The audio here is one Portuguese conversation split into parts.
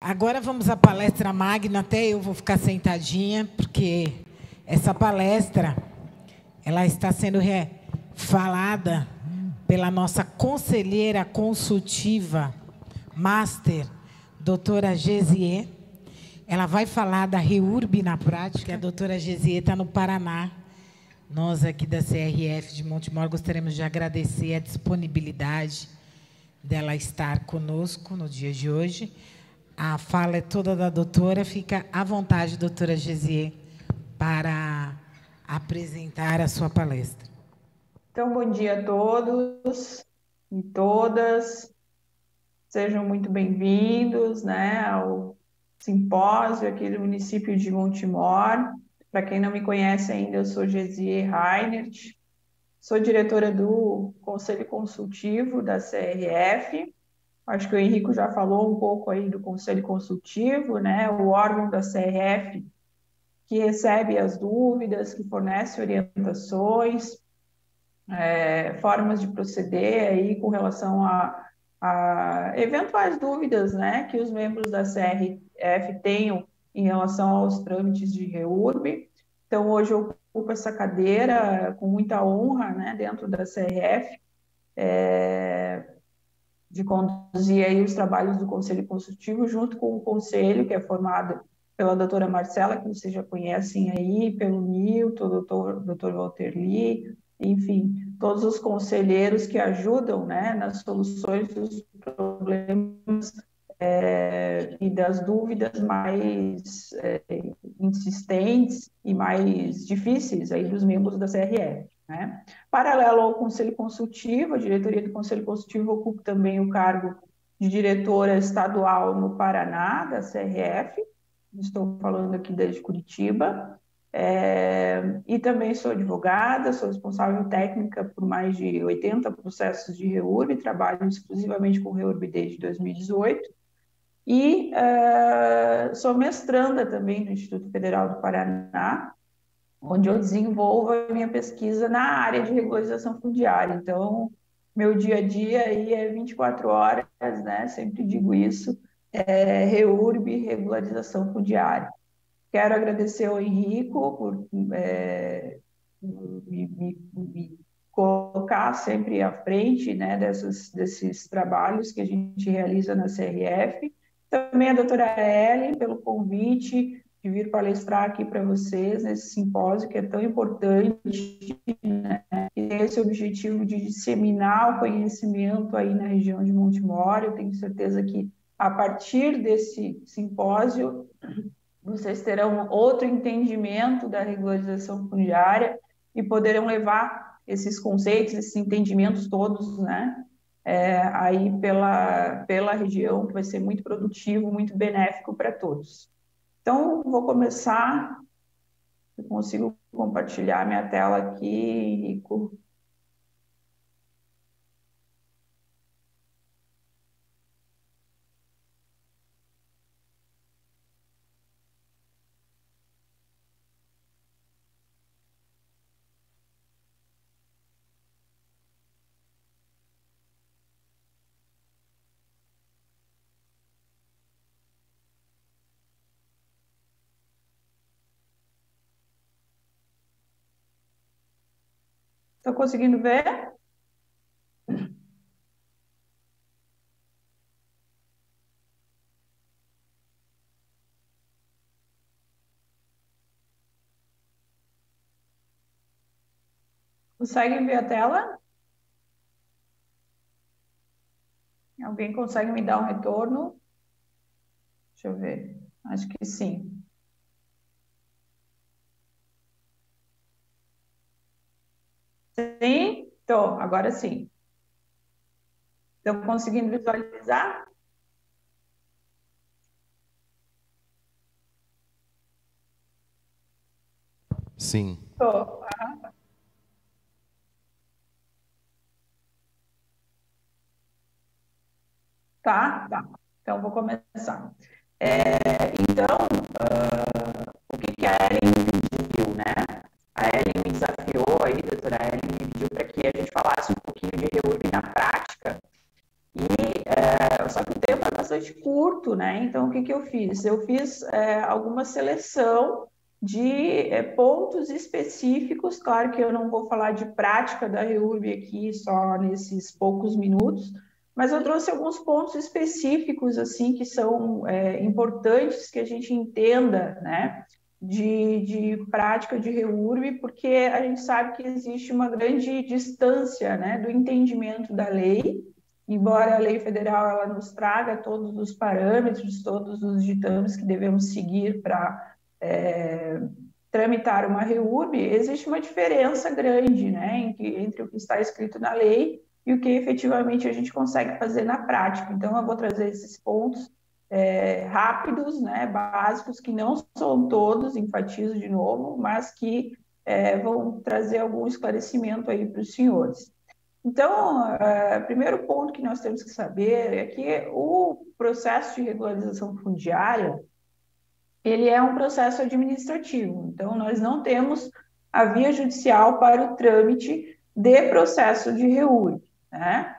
Agora vamos à palestra magna, até eu vou ficar sentadinha, porque essa palestra ela está sendo falada pela nossa conselheira consultiva, master, doutora Gesier. Ela vai falar da REURB na prática. A doutora Gesier está no Paraná. Nós aqui da CRF de Montemor gostaríamos de agradecer a disponibilidade dela estar conosco no dia de hoje. A fala é toda da doutora. Fica à vontade, doutora Gesier, para apresentar a sua palestra. Então, bom dia a todos e todas. Sejam muito bem-vindos né, ao simpósio aqui do município de Montemor. Para quem não me conhece ainda, eu sou Gesier Reinert, sou diretora do Conselho Consultivo da CRF. Acho que o Henrico já falou um pouco aí do Conselho Consultivo, né? O órgão da CRF que recebe as dúvidas, que fornece orientações, é, formas de proceder aí com relação a, a, eventuais dúvidas, né, que os membros da CRF tenham em relação aos trâmites de REURB. Então, hoje eu ocupo essa cadeira com muita honra, né, dentro da CRF, é, de conduzir aí os trabalhos do Conselho Consultivo junto com o Conselho, que é formado pela doutora Marcela, que vocês já conhecem aí, pelo Milton, doutor, doutor Walter Lee, enfim, todos os conselheiros que ajudam né, nas soluções dos problemas é, e das dúvidas mais é, insistentes e mais difíceis aí dos membros da CRF. Né? Paralelo ao Conselho Consultivo, a diretoria do Conselho Consultivo ocupa também o cargo de diretora estadual no Paraná, da CRF, estou falando aqui desde Curitiba, é, e também sou advogada, sou responsável técnica por mais de 80 processos de REURB, trabalho exclusivamente com REURB desde 2018, e uh, sou mestranda também no Instituto Federal do Paraná, onde eu desenvolvo a minha pesquisa na área de regularização fundiária. Então, meu dia a dia aí é 24 horas, né? Sempre digo isso, é REURB, regularização fundiária. Quero agradecer ao Henrico por é, me, me, me, colocar sempre à frente né, dessas, desses trabalhos que a gente realiza na CRF também a doutora Ellen, pelo convite de vir palestrar aqui para vocês nesse simpósio que é tão importante, né? E esse objetivo de disseminar o conhecimento aí na região de Montemor. Eu tenho certeza que a partir desse simpósio vocês terão outro entendimento da regularização fundiária e poderão levar esses conceitos, esses entendimentos todos, né, é, aí pela, pela região, que vai ser muito produtivo, muito benéfico para todos. Então, vou começar, eu consigo compartilhar minha tela aqui, Rico. Estão conseguindo ver? Conseguem ver a tela? Alguém consegue me dar um retorno? Deixa eu ver. Acho que sim. Sim? Tô, agora sim. Estão conseguindo visualizar? Sim. Tô. Tá, tá. Então, vou começar. É, então, uh, o que, que a Ellen pediu, né? A Ellen me desafiou aí, doutora Ellen né? Então, o que, que eu fiz? Eu fiz é, alguma seleção de é, pontos específicos, claro que eu não vou falar de prática da REURB aqui só nesses poucos minutos, mas eu trouxe alguns pontos específicos, assim, que são é, importantes que a gente entenda, né? de, de prática de REURB, porque a gente sabe que existe uma grande distância né, do entendimento da lei, embora a lei federal ela nos traga todos os parâmetros, todos os ditames que devemos seguir para é, tramitar uma REURB, existe uma diferença grande né, entre o que está escrito na lei e o que efetivamente a gente consegue fazer na prática. Então, eu vou trazer esses pontos é, rápidos, né, básicos, que não são todos, enfatizo de novo, mas que é, vão trazer algum esclarecimento aí para os senhores. Então, é, primeiro ponto que nós temos que saber é que o processo de regularização fundiária, ele é um processo administrativo, então nós não temos a via judicial para o trâmite de processo de reúne, né?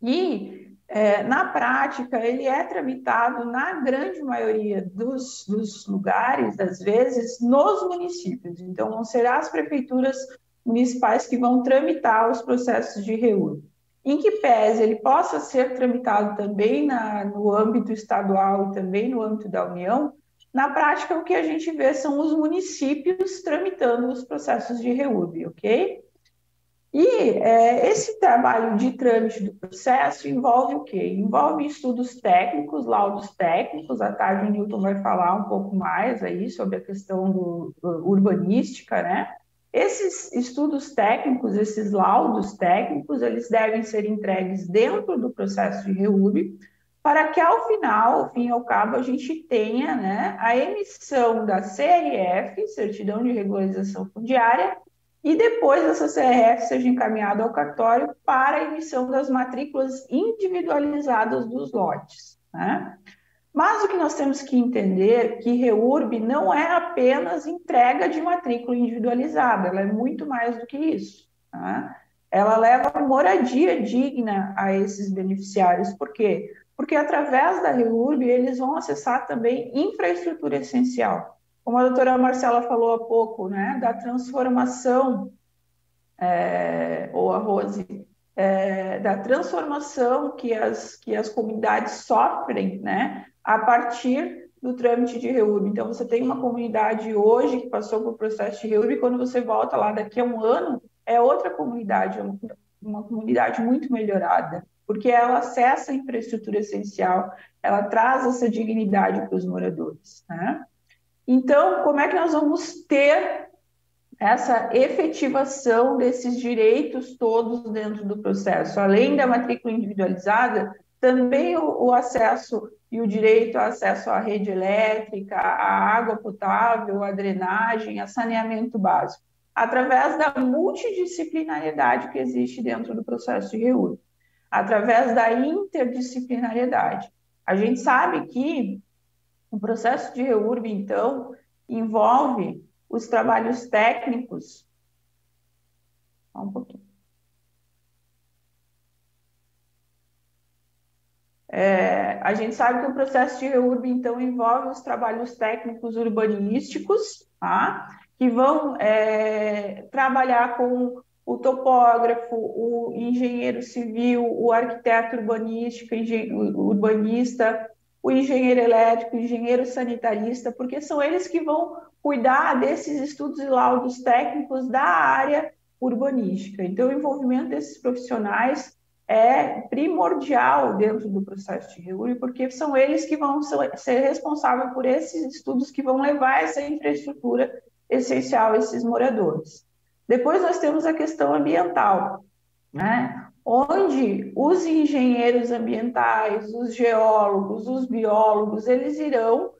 E é, na prática, ele é tramitado, na grande maioria dos, dos lugares, das vezes, nos municípios. Então, não serão as prefeituras municipais que vão tramitar os processos de reúne. Em que pese ele possa ser tramitado também na, no âmbito estadual e também no âmbito da União, na prática, o que a gente vê são os municípios tramitando os processos de reúne, ok? E é, esse trabalho de trâmite do processo envolve o quê? Envolve estudos técnicos, laudos técnicos. À tarde o Newton vai falar um pouco mais aí sobre a questão do, do urbanística, né? Esses estudos técnicos, esses laudos técnicos, eles devem ser entregues dentro do processo de REUB, para que ao final, ao fim e ao cabo, a gente tenha né, a emissão da CRF, Certidão de Regularização Fundiária, e depois essa CRF seja encaminhada ao cartório para a emissão das matrículas individualizadas dos lotes. Né? Mas o que nós temos que entender é que REURB não é apenas entrega de matrícula individualizada, ela é muito mais do que isso. Tá? Ela leva moradia digna a esses beneficiários. Por quê? Porque através da REURB eles vão acessar também infraestrutura essencial como a doutora Marcela falou há pouco, né, da transformação, é, ou a Rose, é, da transformação que as, que as comunidades sofrem, né, a partir do trâmite de REURB. Então, você tem uma comunidade hoje que passou por processo de REURB, e quando você volta lá daqui a um ano, é outra comunidade, é uma, uma comunidade muito melhorada, porque ela acessa a infraestrutura essencial, ela traz essa dignidade para os moradores, né? Então, como é que nós vamos ter essa efetivação desses direitos todos dentro do processo? Além da matrícula individualizada, também o, o acesso e o direito ao acesso à rede elétrica, à água potável, à drenagem, a saneamento básico, através da multidisciplinariedade que existe dentro do processo de reúne, através da interdisciplinariedade. A gente sabe que o processo de REURB, então, envolve os trabalhos técnicos. Só um pouquinho. É, a gente sabe que o processo de REURB, então, envolve os trabalhos técnicos urbanísticos, tá? que vão é, trabalhar com o topógrafo, o engenheiro civil, o arquiteto urbanístico, o urbanista, o engenheiro elétrico, o engenheiro sanitarista, porque são eles que vão cuidar desses estudos e laudos técnicos da área urbanística. Então, o envolvimento desses profissionais é primordial dentro do processo de REURI, porque são eles que vão ser responsáveis por esses estudos que vão levar essa infraestrutura essencial a esses moradores. Depois nós temos a questão ambiental, né? onde os engenheiros ambientais, os geólogos, os biólogos, eles irão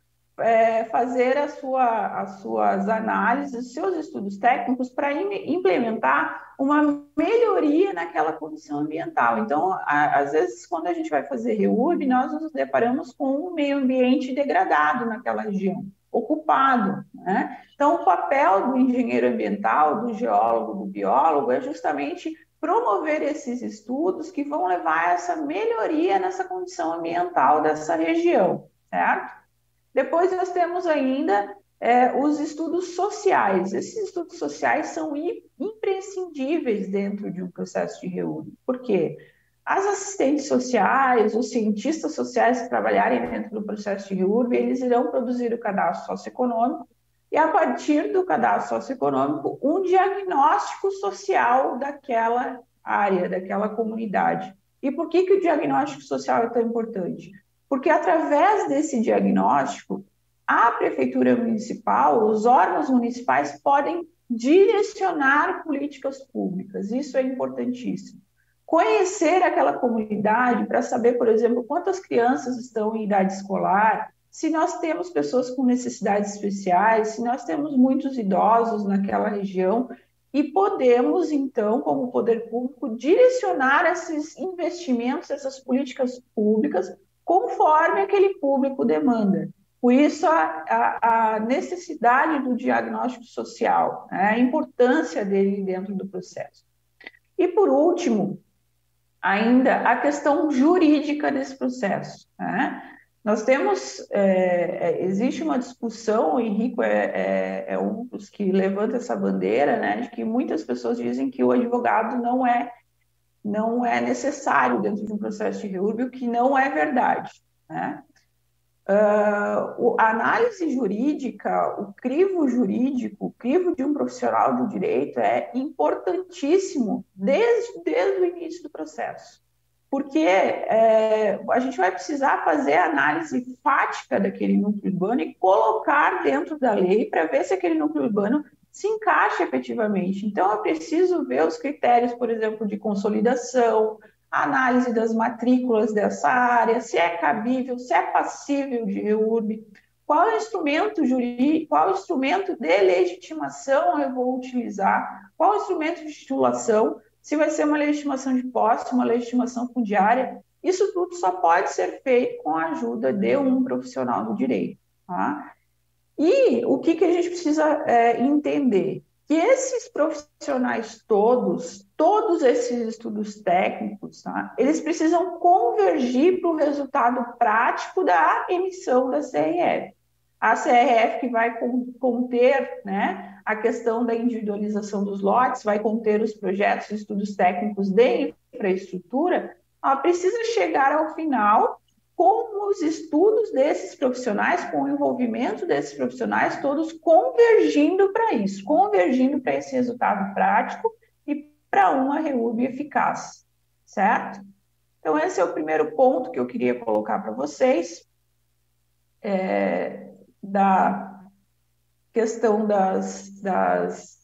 é, fazer a sua, as suas análises, os seus estudos técnicos para implementar uma melhoria naquela condição ambiental. Então, a, às vezes, quando a gente vai fazer REURB, nós nos deparamos com um meio ambiente degradado naquela região, ocupado. Né? Então, o papel do engenheiro ambiental, do geólogo, do biólogo, é justamente promover esses estudos que vão levar a essa melhoria nessa condição ambiental dessa região, certo? Depois nós temos ainda é, os estudos sociais. Esses estudos sociais são imprescindíveis dentro de um processo de reúne. Por quê? As assistentes sociais, os cientistas sociais que trabalharem dentro do processo de reúne, eles irão produzir o cadastro socioeconômico e, a partir do cadastro socioeconômico, um diagnóstico social daquela área, daquela comunidade. E por que, que o diagnóstico social é tão importante? Porque, através desse diagnóstico, a prefeitura municipal, os órgãos municipais podem direcionar políticas públicas. Isso é importantíssimo. Conhecer aquela comunidade para saber, por exemplo, quantas crianças estão em idade escolar, se nós temos pessoas com necessidades especiais, se nós temos muitos idosos naquela região, e podemos, então, como poder público, direcionar esses investimentos, essas políticas públicas, conforme aquele público demanda. Por isso, a, a, a necessidade do diagnóstico social, né? a importância dele dentro do processo. E, por último, ainda a questão jurídica desse processo. Né? Nós temos, é, é, existe uma discussão, o Henrico é, é, é, um dos que levanta essa bandeira, né, de que muitas pessoas dizem que o advogado não é, não é necessário dentro de um processo de reúrbio, que não é verdade. Né? Uh, a análise jurídica, o crivo jurídico, o crivo de um profissional do direito é importantíssimo desde, desde o início do processo porque é, a gente vai precisar fazer a análise fática daquele núcleo urbano e colocar dentro da lei para ver se aquele núcleo urbano se encaixa efetivamente. Então, eu preciso ver os critérios, por exemplo, de consolidação, análise das matrículas dessa área, se é cabível, se é passível de reurb, qual é instrumento jurídico, qual é instrumento de legitimação eu vou utilizar, qual é instrumento de titulação, se vai ser uma legitimação de posse, uma legitimação fundiária, isso tudo só pode ser feito com a ajuda de um profissional do direito. Tá? E o que, que a gente precisa é, entender? Que esses profissionais todos, todos esses estudos técnicos, tá? eles precisam convergir para o resultado prático da emissão da CRF. A CRF que vai conter né, a questão da individualização dos lotes, vai conter os projetos estudos técnicos de infraestrutura, ela precisa chegar ao final com os estudos desses profissionais, com o envolvimento desses profissionais, todos convergindo para isso, convergindo para esse resultado prático e para uma REUB eficaz, certo? Então, esse é o primeiro ponto que eu queria colocar para vocês, é, da questão das, das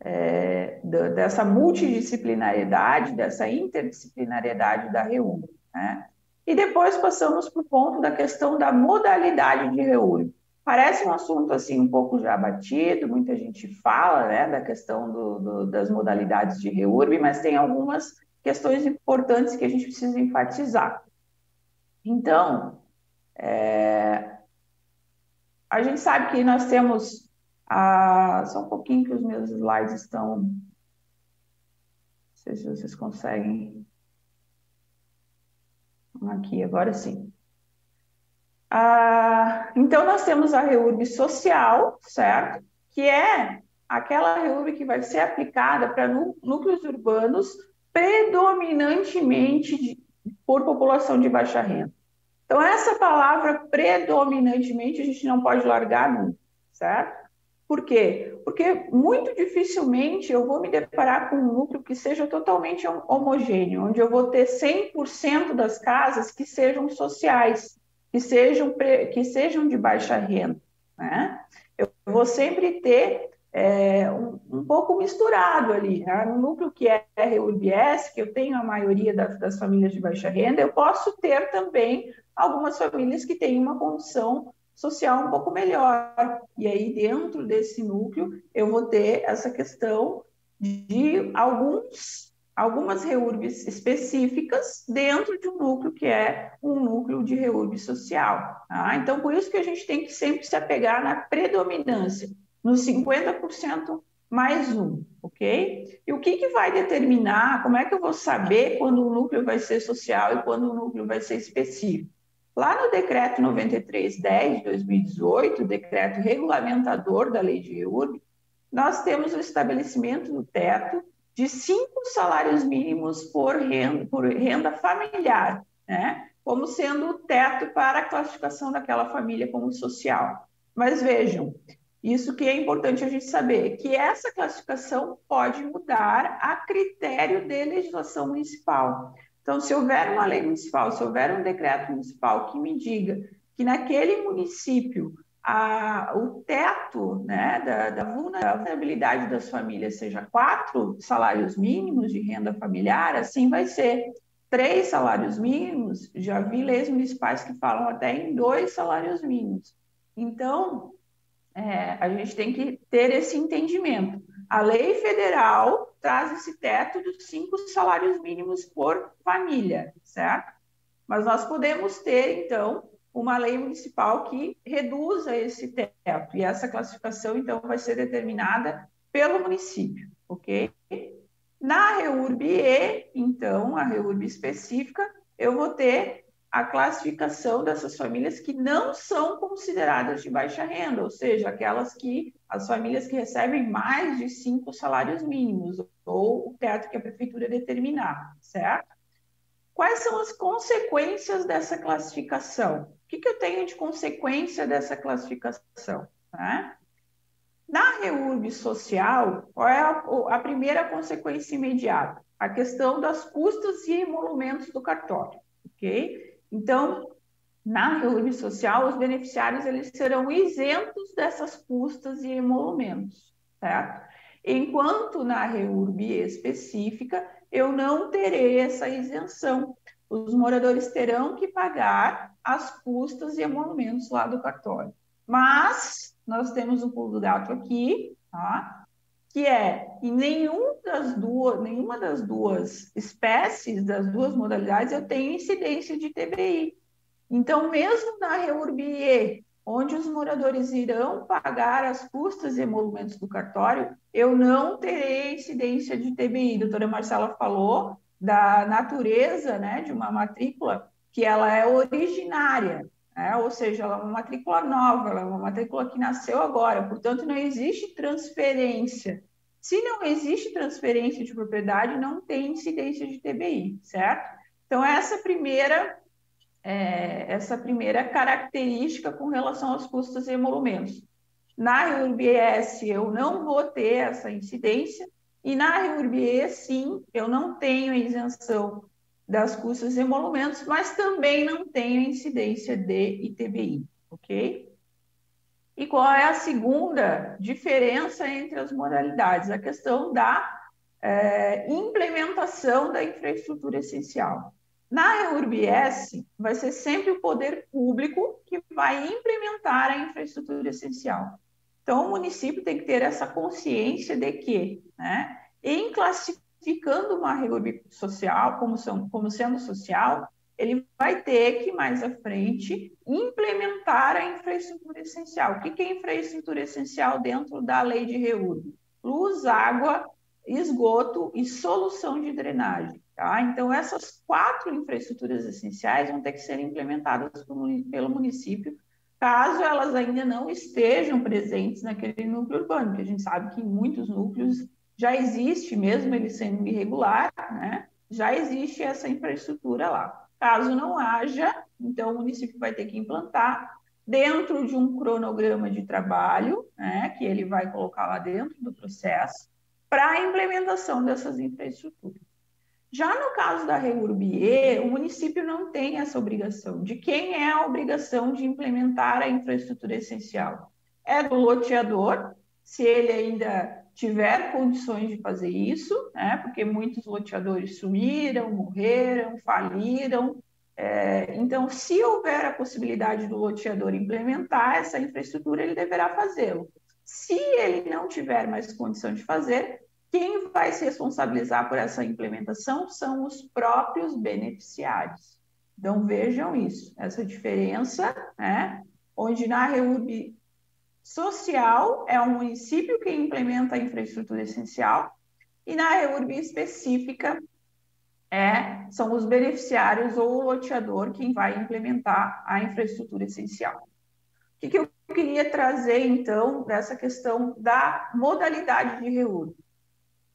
é, dessa multidisciplinariedade, dessa interdisciplinariedade da REURB. Né? E depois passamos para o ponto da questão da modalidade de REURB. Parece um assunto assim um pouco já batido, muita gente fala né, da questão do, do, das modalidades de REURB, mas tem algumas questões importantes que a gente precisa enfatizar. Então, é, a gente sabe que nós temos. Ah, só um pouquinho que os meus slides estão. Não sei se vocês conseguem. Aqui, agora sim. Ah, então, nós temos a REURB social, certo? Que é aquela REURB que vai ser aplicada para núcleos urbanos predominantemente de, por população de baixa renda. Então, essa palavra, predominantemente, a gente não pode largar nunca, certo? Por quê? Porque muito dificilmente eu vou me deparar com um núcleo que seja totalmente homogêneo, onde eu vou ter 100% das casas que sejam sociais, que sejam, que sejam de baixa renda. Né? Eu vou sempre ter é, um, um, pouco misturado ali. Né? No núcleo que é RUBS, que eu tenho a maioria das, das famílias de baixa renda, eu posso ter também algumas famílias que têm uma condição social um pouco melhor. E aí, dentro desse núcleo, eu vou ter essa questão de alguns, algumas reúrbes específicas dentro de um núcleo que é um núcleo de reúrbe social. Tá? Então, por isso que a gente tem que sempre se apegar na predominância, nos 50% mais um, ok? E o que, que vai determinar, como é que eu vou saber quando o núcleo vai ser social e quando o núcleo vai ser específico? Lá no decreto 9310 de 2018, decreto regulamentador da lei de REURB, nós temos o estabelecimento do teto de cinco salários mínimos por renda, por renda familiar, né? como sendo o teto para a classificação daquela família como social. Mas vejam, isso que é importante a gente saber, que essa classificação pode mudar a critério de legislação municipal. Então, se houver uma lei municipal, se houver um decreto municipal que me diga que naquele município a, o teto né, da, da, vulnerabilidade das famílias seja quatro salários mínimos de renda familiar, assim vai ser. Três salários mínimos, já vi leis municipais que falam até em dois salários mínimos. Então, é, a gente tem que ter esse entendimento. A lei federal traz esse teto dos cinco salários mínimos por família, certo? Mas nós podemos ter, então, uma lei municipal que reduza esse teto. E essa classificação, então, vai ser determinada pelo município, ok? Na REURB E, então, a REURB específica, eu vou ter a classificação dessas famílias que não são consideradas de baixa renda, ou seja, aquelas que, as famílias que recebem mais de cinco salários mínimos, ou o teto que a prefeitura determinar, certo? Quais são as consequências dessa classificação? O que, que eu tenho de consequência dessa classificação? Né? Na REURB social, qual é a, a, primeira consequência imediata? A questão das custas e emolumentos do cartório, ok? Então, na REURB social, os beneficiários eles serão isentos dessas custas e emolumentos, certo? Enquanto na REURB específica, eu não terei essa isenção. Os moradores terão que pagar as custas e emolumentos lá do cartório. Mas nós temos um pulo do gato aqui, tá? que é em nenhum das duas, nenhuma das duas espécies, das duas modalidades, eu tenho incidência de TBI. Então, mesmo na REURBIE, onde os moradores irão pagar as custas e emolumentos do cartório, eu não terei incidência de TBI. A doutora Marcela falou da natureza né, de uma matrícula que ela é originária, né? ou seja, ela é uma matrícula nova, ela é uma matrícula que nasceu agora, portanto, não existe transferência. Se não existe transferência de propriedade, não tem incidência de TBI, certo? Então, essa primeira é, essa primeira característica com relação aos custos e emolumentos. Na REURBS, eu não vou ter essa incidência, e na REURBE, sim, eu não tenho isenção das custas e emolumentos, mas também não tenho incidência de ITBI, ok? E qual é a segunda diferença entre as modalidades? A questão da é, implementação da infraestrutura essencial. Na EURBS, vai ser sempre o poder público que vai implementar a infraestrutura essencial. Então, o município tem que ter essa consciência de que, né, em classificando uma REURB social como, são, como sendo social, ele vai ter que, mais à frente, implementar a infraestrutura essencial. O que é infraestrutura essencial dentro da lei de REURB? Luz, água, esgoto e solução de drenagem. Tá? Então, essas quatro infraestruturas essenciais vão ter que ser implementadas pelo município, caso elas ainda não estejam presentes naquele núcleo urbano, porque a gente sabe que em muitos núcleos já existe, mesmo ele sendo irregular, né? já existe essa infraestrutura lá. Caso não haja, então o município vai ter que implantar dentro de um cronograma de trabalho, né, que ele vai colocar lá dentro do processo, para a implementação dessas infraestruturas. Já no caso da REURBE, o município não tem essa obrigação. De quem é a obrigação de implementar a infraestrutura essencial? É do loteador, se ele ainda tiver condições de fazer isso, né? porque muitos loteadores sumiram, morreram, faliram. É, então, se houver a possibilidade do loteador implementar essa infraestrutura, ele deverá fazê-lo. Se ele não tiver mais condição de fazer, quem vai se responsabilizar por essa implementação são os próprios beneficiários. Então, vejam isso, essa diferença, né? onde na REURB social é o município que implementa a infraestrutura essencial e na REURB específica é, são os beneficiários ou o loteador quem vai implementar a infraestrutura essencial. O que, que eu queria trazer, então, dessa questão da modalidade de REURB?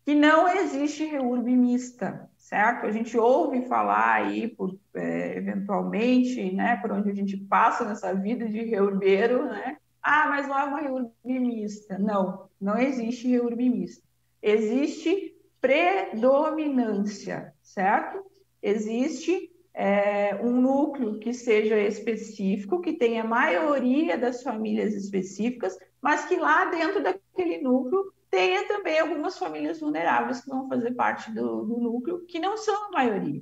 Que não existe REURB mista, certo? A gente ouve falar aí, por, é, eventualmente, né, por onde a gente passa nessa vida de reurbeiro, né? Ah, mas não é uma REURB mista. Não, não existe REURB mista. Existe predominância, certo? Existe é, um núcleo que seja específico, que tenha a maioria das famílias específicas, mas que lá dentro daquele núcleo tenha também algumas famílias vulneráveis que vão fazer parte do, do núcleo, que não são a maioria.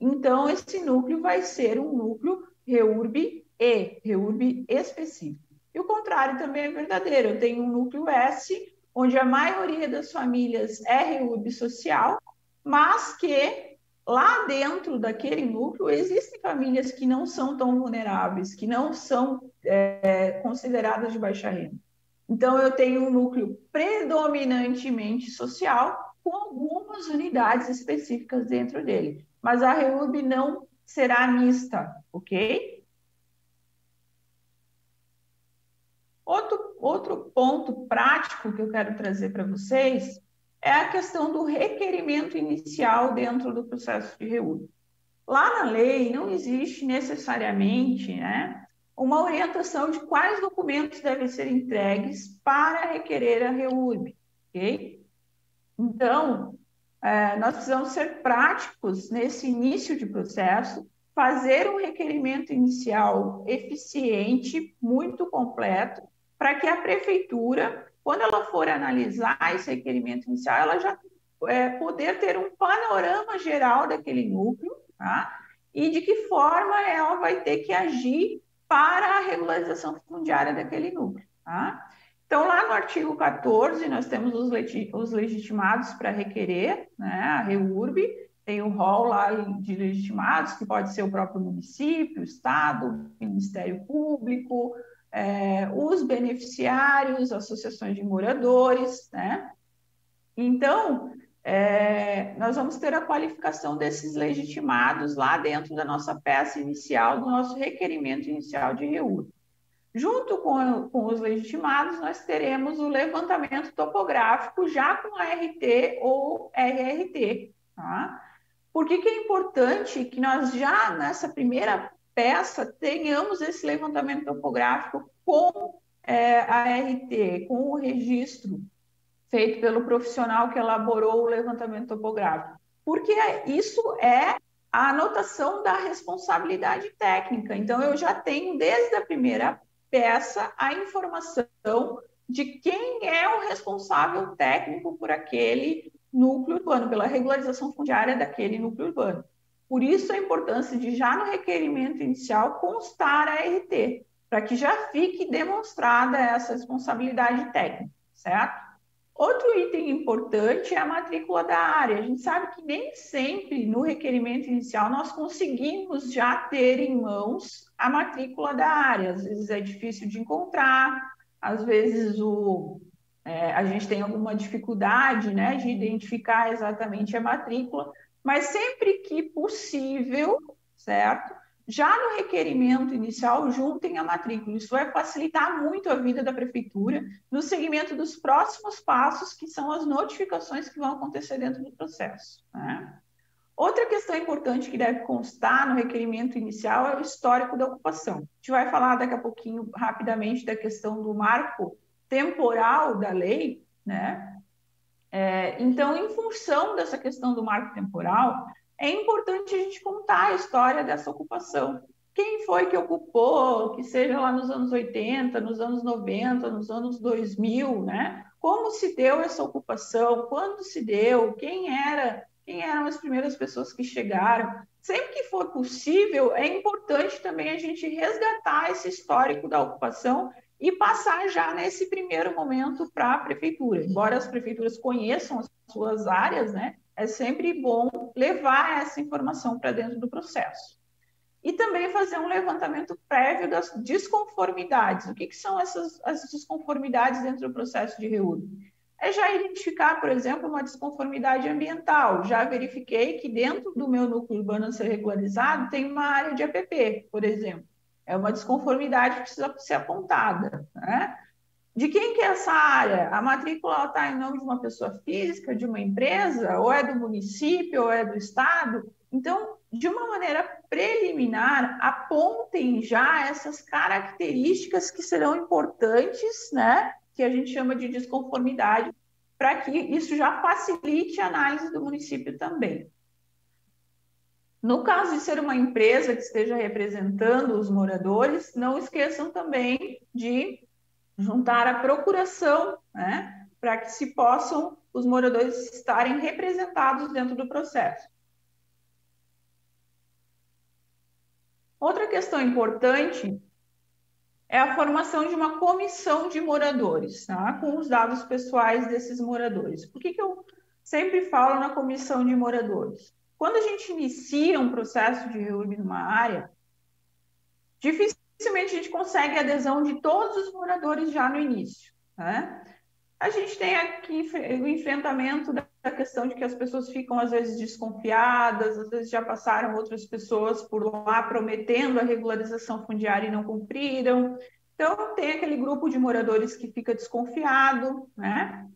Então, esse núcleo vai ser um núcleo REURB E, REURB específico. E o contrário também é verdadeiro. Eu tenho um núcleo S, onde a maioria das famílias é REURB social, mas que lá dentro daquele núcleo existem famílias que não são tão vulneráveis, que não são é, consideradas de baixa renda. Então, eu tenho um núcleo predominantemente social, com algumas unidades específicas dentro dele. Mas a REURB não será mista, ok? Outro, outro ponto prático que eu quero trazer para vocês é a questão do requerimento inicial dentro do processo de REURB. Lá na lei não existe necessariamente né, uma orientação de quais documentos devem ser entregues para requerer a REURB, ok? Então, é, nós precisamos ser práticos nesse início de processo, fazer um requerimento inicial eficiente, muito completo, para que a prefeitura quando ela for analisar esse requerimento inicial, ela já é, poder ter um panorama geral daquele núcleo, tá? E de que forma ela vai ter que agir para a regularização fundiária daquele núcleo, tá? Então, lá no artigo 14, nós temos os, os legitimados para requerer, né, a REURB, tem o rol lá de legitimados, que pode ser o próprio município, o Estado, o Ministério Público, é, os beneficiários, associações de moradores, né? Então, é, nós vamos ter a qualificação desses legitimados lá dentro da nossa peça inicial, do nosso requerimento inicial de reúno. Junto com, com os legitimados, nós teremos o levantamento topográfico já com ART ou RRT. Tá? Por que, que é importante que nós já nessa primeira peça tenhamos esse levantamento topográfico com é, a RT, com o registro feito pelo profissional que elaborou o levantamento topográfico, porque isso é a anotação da responsabilidade técnica. Então, eu já tenho desde a primeira peça a informação de quem é o responsável técnico por aquele núcleo urbano, pela regularização fundiária daquele núcleo urbano. Por isso a importância de já no requerimento inicial constar a RT, para que já fique demonstrada essa responsabilidade técnica, certo? Outro item importante é a matrícula da área. A gente sabe que nem sempre no requerimento inicial nós conseguimos já ter em mãos a matrícula da área. Às vezes é difícil de encontrar, às vezes o, é, a gente tem alguma dificuldade né, de identificar exatamente a matrícula mas sempre que possível, certo? Já no requerimento inicial, juntem a matrícula. Isso vai facilitar muito a vida da prefeitura no segmento dos próximos passos, que são as notificações que vão acontecer dentro do processo. Né? Outra questão importante que deve constar no requerimento inicial é o histórico da ocupação. A gente vai falar daqui a pouquinho, rapidamente, da questão do marco temporal da lei, né? É, então, em função dessa questão do marco temporal, é importante a gente contar a história dessa ocupação. Quem foi que ocupou, que seja lá nos anos 80, nos anos 90, nos anos 2000, né? Como se deu essa ocupação, quando se deu, quem era, quem eram as primeiras pessoas que chegaram. Sempre que for possível, é importante também a gente resgatar esse histórico da ocupação e passar já nesse primeiro momento para a prefeitura. Embora as prefeituras conheçam as suas áreas, né, é sempre bom levar essa informação para dentro do processo. e também fazer um levantamento prévio das desconformidades. O que, que são essas as desconformidades dentro do processo de REURB? É já identificar, por exemplo, uma desconformidade ambiental. Já verifiquei que dentro do meu núcleo urbano a ser regularizado tem uma área de APP, por exemplo. É uma desconformidade que precisa ser apontada. Né? De quem que é essa área? A matrícula está em nome de uma pessoa física, de uma empresa, ou é do município, ou é do estado? Então, de uma maneira preliminar, apontem já essas características que serão importantes, né? Que a gente chama de desconformidade, para que isso já facilite a análise do município também. No caso de ser uma empresa que esteja representando os moradores, não esqueçam também de juntar a procuração, né, para que se possam os moradores estarem representados dentro do processo. Outra questão importante é a formação de uma comissão de moradores, tá? com os dados pessoais desses moradores. Por que, que eu sempre falo na comissão de moradores? Quando a gente inicia um processo de reúbe numa área, dificilmente a gente consegue a adesão de todos os moradores já no início. Né? A gente tem aqui o enfrentamento da questão de que as pessoas ficam, às vezes, desconfiadas, às vezes já passaram outras pessoas por lá prometendo a regularização fundiária e não cumpriram. Então, tem aquele grupo de moradores que fica desconfiado, né?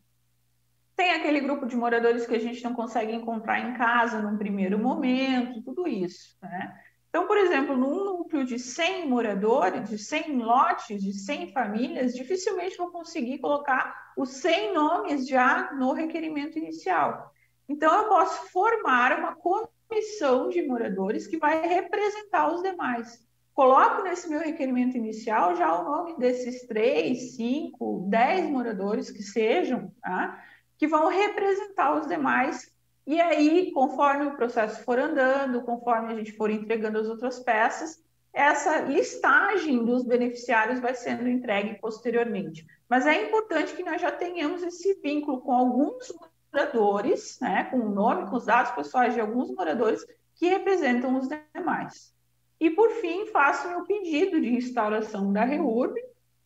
Tem aquele grupo de moradores que a gente não consegue encontrar em casa num primeiro momento, tudo isso, né? Então, por exemplo, num núcleo de 100 moradores, de 100 lotes, de 100 famílias, dificilmente vou conseguir colocar os 100 nomes já no requerimento inicial. Então, eu posso formar uma comissão de moradores que vai representar os demais. Coloco nesse meu requerimento inicial já o nome desses 3, 5, 10 moradores que sejam, tá? que vão representar os demais e aí, conforme o processo for andando, conforme a gente for entregando as outras peças, essa listagem dos beneficiários vai sendo entregue posteriormente. Mas é importante que nós já tenhamos esse vínculo com alguns moradores, né, com o nome, com os dados pessoais de alguns moradores que representam os demais. E, por fim, faço meu pedido de instauração da REURB,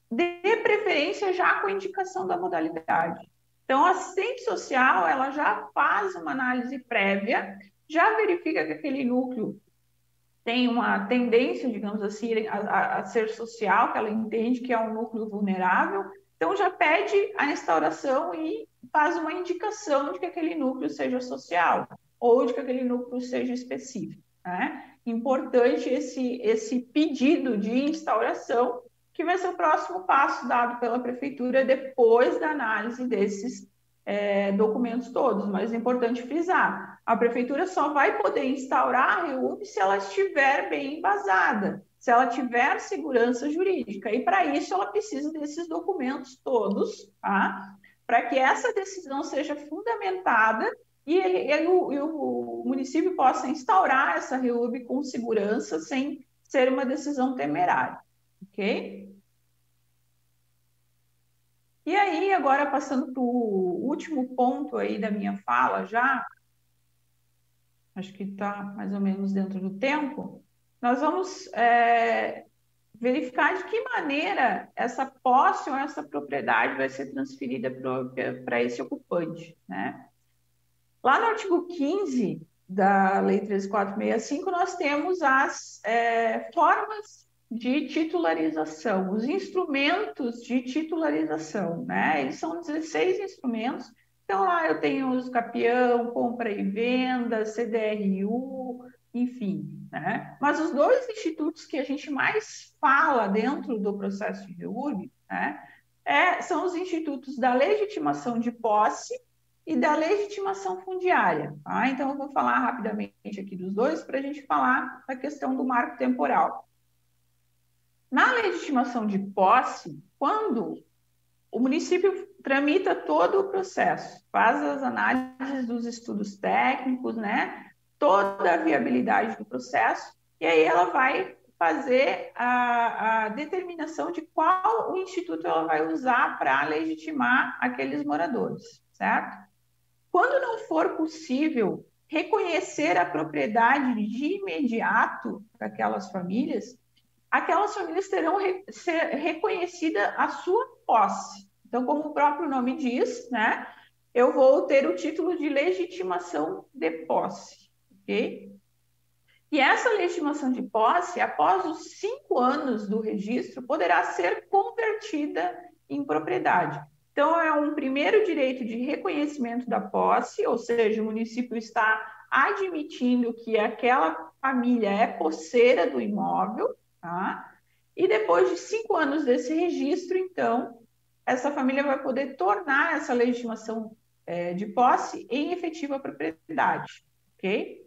de preferência já com indicação da modalidade. Então, a assistente social, ela já faz uma análise prévia, já verifica que aquele núcleo tem uma tendência, digamos assim, a, a, ser social, que ela entende que é um núcleo vulnerável, então já pede a instauração e faz uma indicação de que aquele núcleo seja social ou de que aquele núcleo seja específico. Né? Importante esse, esse pedido de instauração que vai ser o próximo passo dado pela prefeitura depois da análise desses é, documentos todos. Mas é importante frisar: a prefeitura só vai poder instaurar a REUB se ela estiver bem embasada, se ela tiver segurança jurídica. E para isso ela precisa desses documentos todos, tá? para que essa decisão seja fundamentada e, ele, o, e o município possa instaurar essa REUB com segurança, sem ser uma decisão temerária ok? E aí, agora passando para o último ponto aí da minha fala já, acho que está mais ou menos dentro do tempo, nós vamos é, verificar de que maneira essa posse ou essa propriedade vai ser transferida para esse ocupante, né? Lá no artigo 15 da Lei 13465, nós temos as é, formas de titularização, os instrumentos de titularização, né? Eles são 16 instrumentos. Então, lá eu tenho os capião, compra e venda, CDRU, enfim, né? Mas os dois institutos que a gente mais fala dentro do processo de REURB, né? É, são os institutos da legitimação de posse e da legitimação fundiária. Tá? Então, eu vou falar rapidamente aqui dos dois para a gente falar da questão do marco temporal. Na legitimação de posse, quando o município tramita todo o processo, faz as análises dos estudos técnicos, né? Toda a viabilidade do processo, e aí ela vai fazer a, a determinação de qual o instituto ela vai usar para legitimar aqueles moradores, certo? Quando não for possível reconhecer a propriedade de imediato para aquelas famílias, aquelas famílias terão re, ser reconhecida a sua posse. Então, como o próprio nome diz, né, eu vou ter o título de legitimação de posse, ok? E essa legitimação de posse, após os cinco anos do registro, poderá ser convertida em propriedade. Então, é um primeiro direito de reconhecimento da posse, ou seja, o município está admitindo que aquela família é posseira do imóvel, tá? E depois de cinco anos desse registro, então, essa família vai poder tornar essa legitimação é, de posse em efetiva propriedade, ok?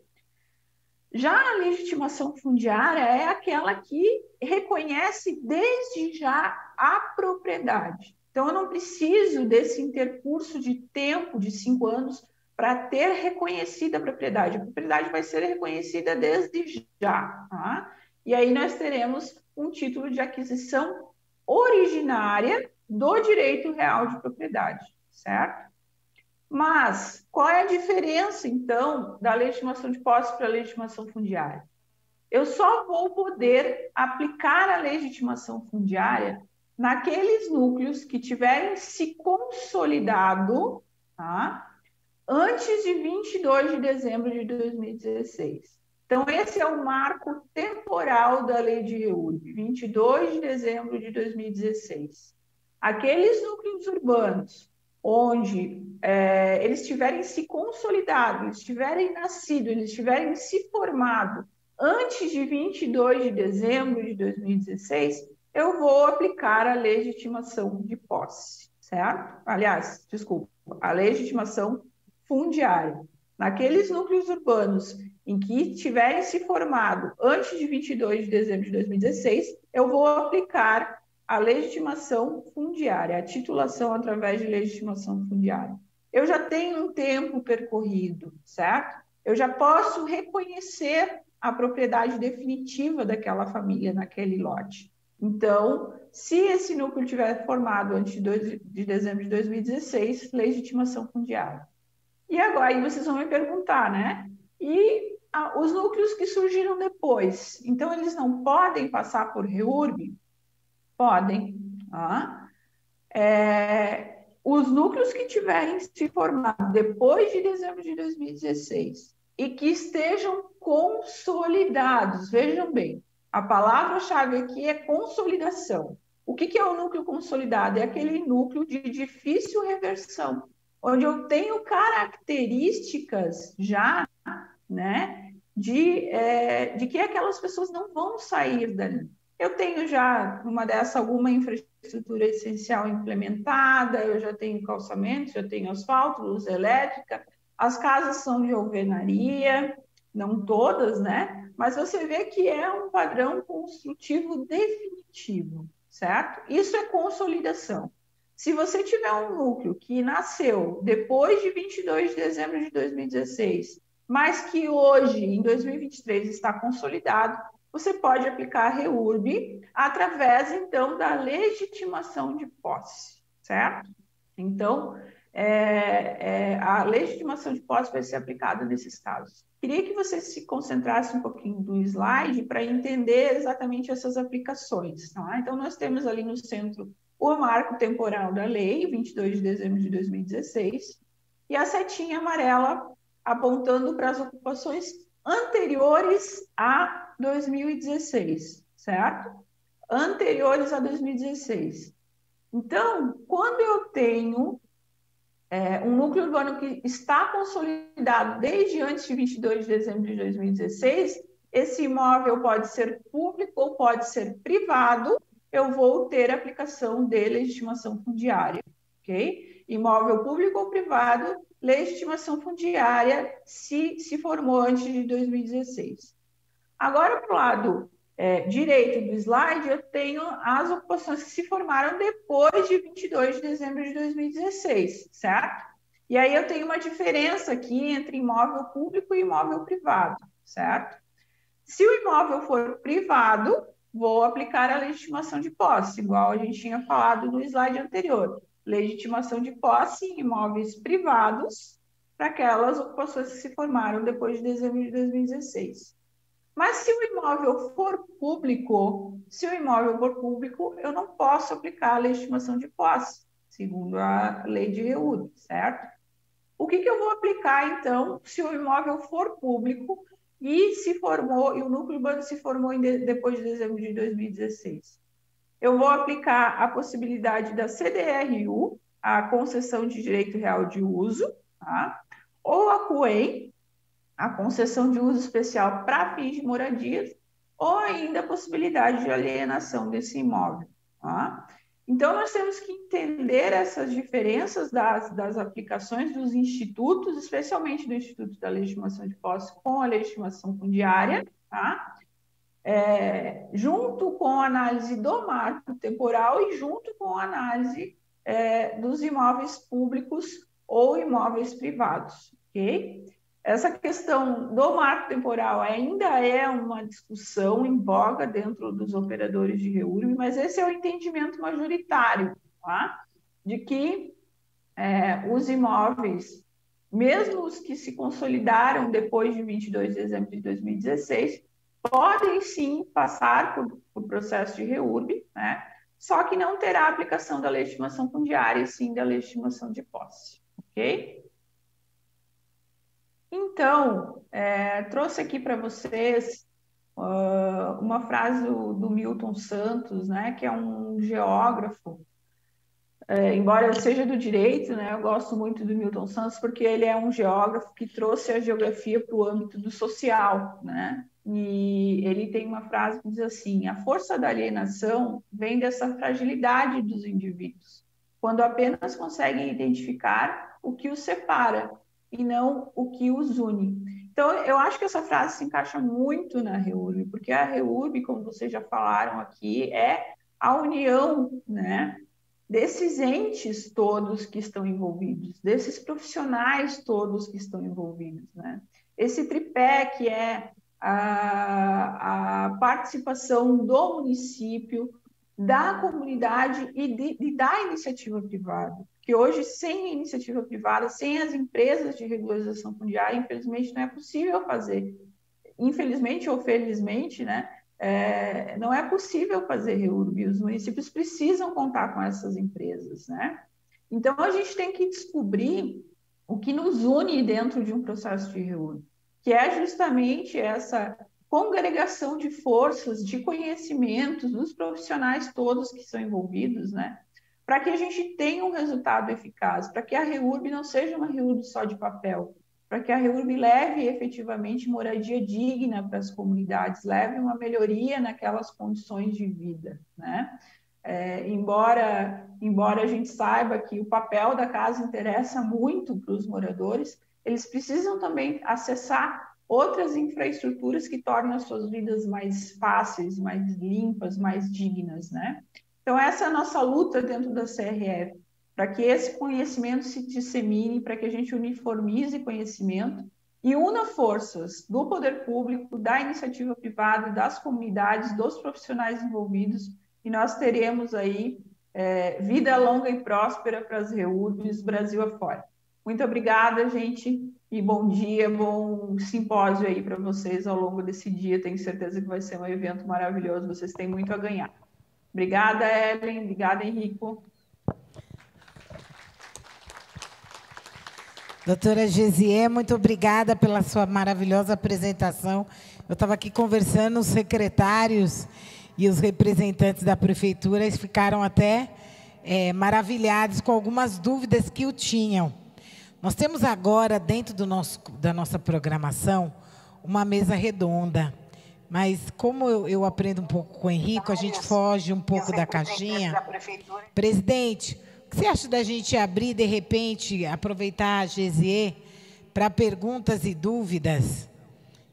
Já a legitimação fundiária é aquela que reconhece desde já a propriedade. Então, eu não preciso desse intercurso de tempo de cinco anos para ter reconhecida a propriedade. A propriedade vai ser reconhecida desde já. Tá? E aí nós teremos um título de aquisição originária do direito real de propriedade, certo? Mas qual é a diferença, então, da legitimação de posse para a legitimação fundiária? Eu só vou poder aplicar a legitimação fundiária naqueles núcleos que tiverem se consolidado tá? antes de 22 de dezembro de 2016. Então, esse é o marco temporal da lei de REURB, 22 de dezembro de 2016. Aqueles núcleos urbanos onde é, eles tiverem se consolidado, eles tiverem nascido, eles tiverem se formado antes de 22 de dezembro de 2016, eu vou aplicar a legitimação de posse, certo? Aliás, desculpa, a legitimação fundiária. Naqueles núcleos urbanos em que tiverem se formado antes de 22 de dezembro de 2016, eu vou aplicar a legitimação fundiária, a titulação através de legitimação fundiária. Eu já tenho um tempo percorrido, certo? Eu já posso reconhecer a propriedade definitiva daquela família naquele lote. Então, se esse núcleo tiver formado antes de, 2 de dezembro de 2016, legitimação fundiária. E agora aí vocês vão me perguntar, né? E ah, os núcleos que surgiram depois, então eles não podem passar por REURB? Podem. Tá? É, os núcleos que tiverem se formado depois de dezembro de 2016 e que estejam consolidados, vejam bem, a palavra-chave aqui é consolidação. O que é o núcleo consolidado? É aquele núcleo de difícil reversão, onde eu tenho características já, né, de, é, de que aquelas pessoas não vão sair dali. Eu tenho já, uma dessa, alguma infraestrutura essencial implementada, eu já tenho calçamento, já tenho asfalto, luz elétrica, as casas são de alvenaria, não todas, né? mas você vê que é um padrão construtivo definitivo, certo? Isso é consolidação. Se você tiver um núcleo que nasceu depois de 22 de dezembro de 2016, mas que hoje, em 2023, está consolidado, você pode aplicar a REURB através, então, da legitimação de posse, certo? Então, é, é, a legitimação de posse vai ser aplicada nesses casos. Queria que você se concentrasse um pouquinho do slide para entender exatamente essas aplicações. Tá? Então, nós temos ali no centro o marco temporal da lei, 22 de dezembro de 2016, e a setinha amarela apontando para as ocupações anteriores a 2016, certo? Anteriores a 2016. Então, quando eu tenho é, um núcleo urbano que está consolidado desde antes de 22 de dezembro de 2016, esse imóvel pode ser público ou pode ser privado, eu vou ter aplicação de legitimação fundiária, ok? Imóvel público ou privado, legitimação fundiária, se se formou antes de 2016. Agora, para o lado é, direito do slide, eu tenho as ocupações que se formaram depois de 22 de dezembro de 2016, certo? E aí eu tenho uma diferença aqui entre imóvel público e imóvel privado, certo? Se o imóvel for privado, vou aplicar a legitimação de posse, igual a gente tinha falado no slide anterior. Legitimação de posse em imóveis privados, para aquelas ocupações que se formaram depois de dezembro de 2016. Mas se o imóvel for público, se o imóvel for público, eu não posso aplicar a lei de posse, segundo a lei de REUD, certo? O que, que eu vou aplicar, então, se o imóvel for público e se formou, e o núcleo urbano se formou de, depois de dezembro de 2016? Eu vou aplicar a possibilidade da CDRU, a concessão de direito real de uso, tá? ou a CUEM, a concessão de uso especial para fins de moradias, ou ainda a possibilidade de alienação desse imóvel. Tá? Então, nós temos que entender essas diferenças das, das aplicações dos institutos, especialmente do Instituto da Legitimação de Posse com a legitimação fundiária, tá? É, junto com a análise do marco temporal e junto com a análise é, dos imóveis públicos ou imóveis privados, ok? Essa questão do marco temporal ainda é uma discussão em voga dentro dos operadores de REURB, mas esse é o entendimento majoritário, tá? de que é, os imóveis, mesmo os que se consolidaram depois de 22 de dezembro de 2016, podem sim passar por, por processo de REURB, né? só que não terá aplicação da legitimação fundiária, e sim da legitimação de posse, ok? Então, é, trouxe aqui para vocês uh, uma frase do, Milton Santos, né, que é um geógrafo, é, embora seja do direito, né, eu gosto muito do Milton Santos porque ele é um geógrafo que trouxe a geografia para o âmbito do social, né, e ele tem uma frase que diz assim: a força da alienação vem dessa fragilidade dos indivíduos, quando apenas conseguem identificar o que os separa e não o que os une. Então, eu acho que essa frase se encaixa muito na REURB, porque a REURB, como vocês já falaram aqui, é a união né, desses entes todos que estão envolvidos, desses profissionais todos que estão envolvidos. Né? Esse tripé que é a, a participação do município, da comunidade e, de, e da iniciativa privada que hoje, sem iniciativa privada, sem as empresas de regularização fundiária, infelizmente não é possível fazer. Infelizmente ou felizmente, né, é, não é possível fazer REURB. Os municípios precisam contar com essas empresas, né? Então, a gente tem que descobrir o que nos une dentro de um processo de REURB, que é justamente essa congregação de forças, de conhecimentos dos profissionais todos que são envolvidos, né? para que a gente tenha um resultado eficaz, para que a REURB não seja uma REURB só de papel, para que a REURB leve efetivamente moradia digna para as comunidades, leve uma melhoria naquelas condições de vida, né? É, embora, embora a gente saiba que o papel da casa interessa muito para os moradores, eles precisam também acessar outras infraestruturas que tornem as suas vidas mais fáceis, mais limpas, mais dignas, né? Então, essa é a nossa luta dentro da CRF, para que esse conhecimento se dissemine, para que a gente uniformize conhecimento e una forças do poder público, da iniciativa privada, das comunidades, dos profissionais envolvidos, e nós teremos aí é, vida longa e próspera para as REURBs Brasil afora. Muito obrigada, gente, e bom dia, bom simpósio aí para vocês ao longo desse dia. Tenho certeza que vai ser um evento maravilhoso, vocês têm muito a ganhar. Obrigada, Ellen. Obrigada, Henrico. Doutora Gesier, muito obrigada pela sua maravilhosa apresentação. Eu estava aqui conversando, os secretários e os representantes da prefeitura ficaram até é, maravilhados com algumas dúvidas que o tinham. Nós temos agora, dentro do nosso, da nossa programação, uma mesa redonda. Mas como eu, eu, aprendo um pouco com o Henrico, a gente foge um pouco da caixinha. Presidente, o que você acha da gente abrir, de repente, aproveitar a GZE para perguntas e dúvidas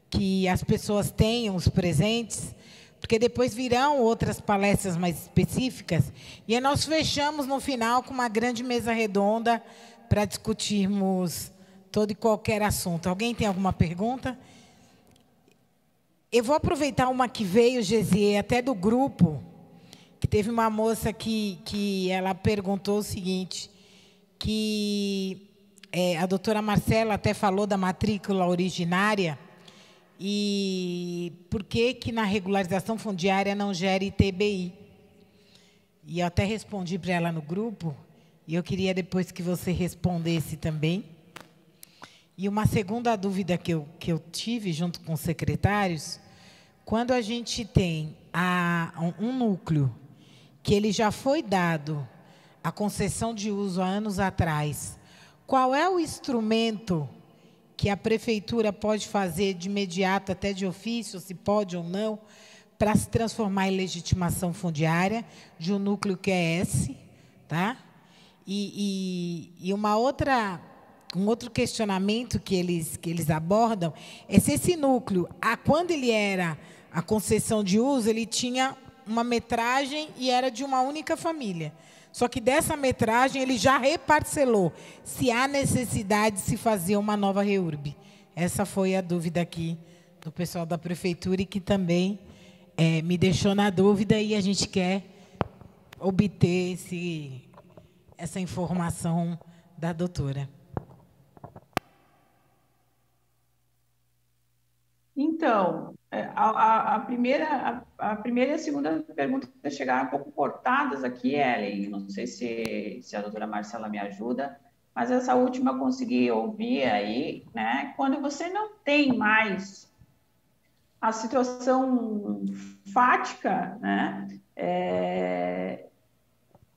que as pessoas tenham, os presentes, porque depois virão outras palestras mais específicas, e aí nós fechamos no final com uma grande mesa redonda para discutirmos todo e qualquer assunto. Alguém tem alguma pergunta? Eu vou aproveitar uma que veio, Gesier, até do grupo, que teve uma moça que, que ela perguntou o seguinte, que é, a doutora Marcela até falou da matrícula originária e por que que na regularização fundiária não gera ITBI? E eu até respondi para ela no grupo, e eu queria depois que você respondesse também. E uma segunda dúvida que eu, que eu tive junto com os secretários, quando a gente tem a, um, núcleo que ele já foi dado a concessão de uso há anos atrás, qual é o instrumento que a prefeitura pode fazer de imediato, até de ofício, se pode ou não, para se transformar em legitimação fundiária de um núcleo QS, tá? E, e, e uma outra, um outro questionamento que eles, que eles abordam é se esse núcleo, a, quando ele era a concessão de uso, ele tinha uma metragem e era de uma única família. Só que dessa metragem ele já reparcelou se há necessidade de se fazer uma nova REURB. Essa foi a dúvida aqui do pessoal da prefeitura e que também é, me deixou na dúvida e a gente quer obter esse, essa informação da doutora. Então, é, a, a, primeira, a, a, primeira e a segunda pergunta chegaram um pouco cortadas aqui, Ellen. Não sei se, se a doutora Marcela me ajuda, mas essa última eu consegui ouvir aí, né? Quando você não tem mais a situação fática, né? É,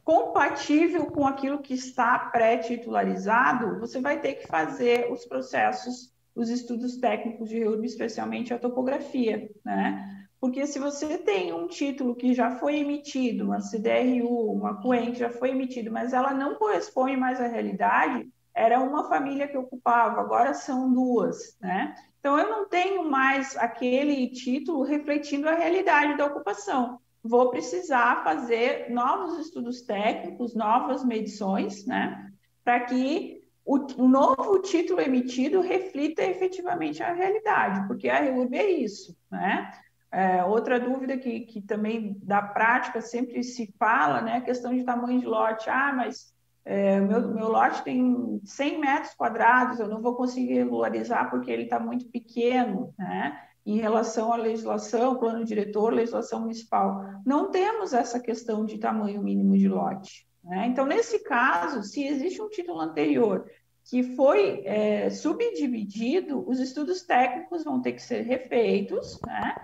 compatível com aquilo que está pré-titularizado, você vai ter que fazer os processos os estudos técnicos de REURB, especialmente a topografia, né? Porque se você tem um título que já foi emitido, uma CDRU, uma que já foi emitido, mas ela não corresponde mais à realidade, era uma família que ocupava, agora são duas, né? Então eu não tenho mais aquele título refletindo a realidade da ocupação. Vou precisar fazer novos estudos técnicos, novas medições, né? Para que o, novo título emitido reflita efetivamente a realidade, porque a REURB é isso, né? É, outra dúvida que, que também da prática sempre se fala, né, a questão de tamanho de lote. Ah, mas é, meu, meu lote tem 100 metros quadrados, eu não vou conseguir regularizar porque ele está muito pequeno, né? Em relação à legislação, plano diretor, legislação municipal. Não temos essa questão de tamanho mínimo de lote. Né? Então, nesse caso, se existe um título anterior que foi é, subdividido, os estudos técnicos vão ter que ser refeitos, né,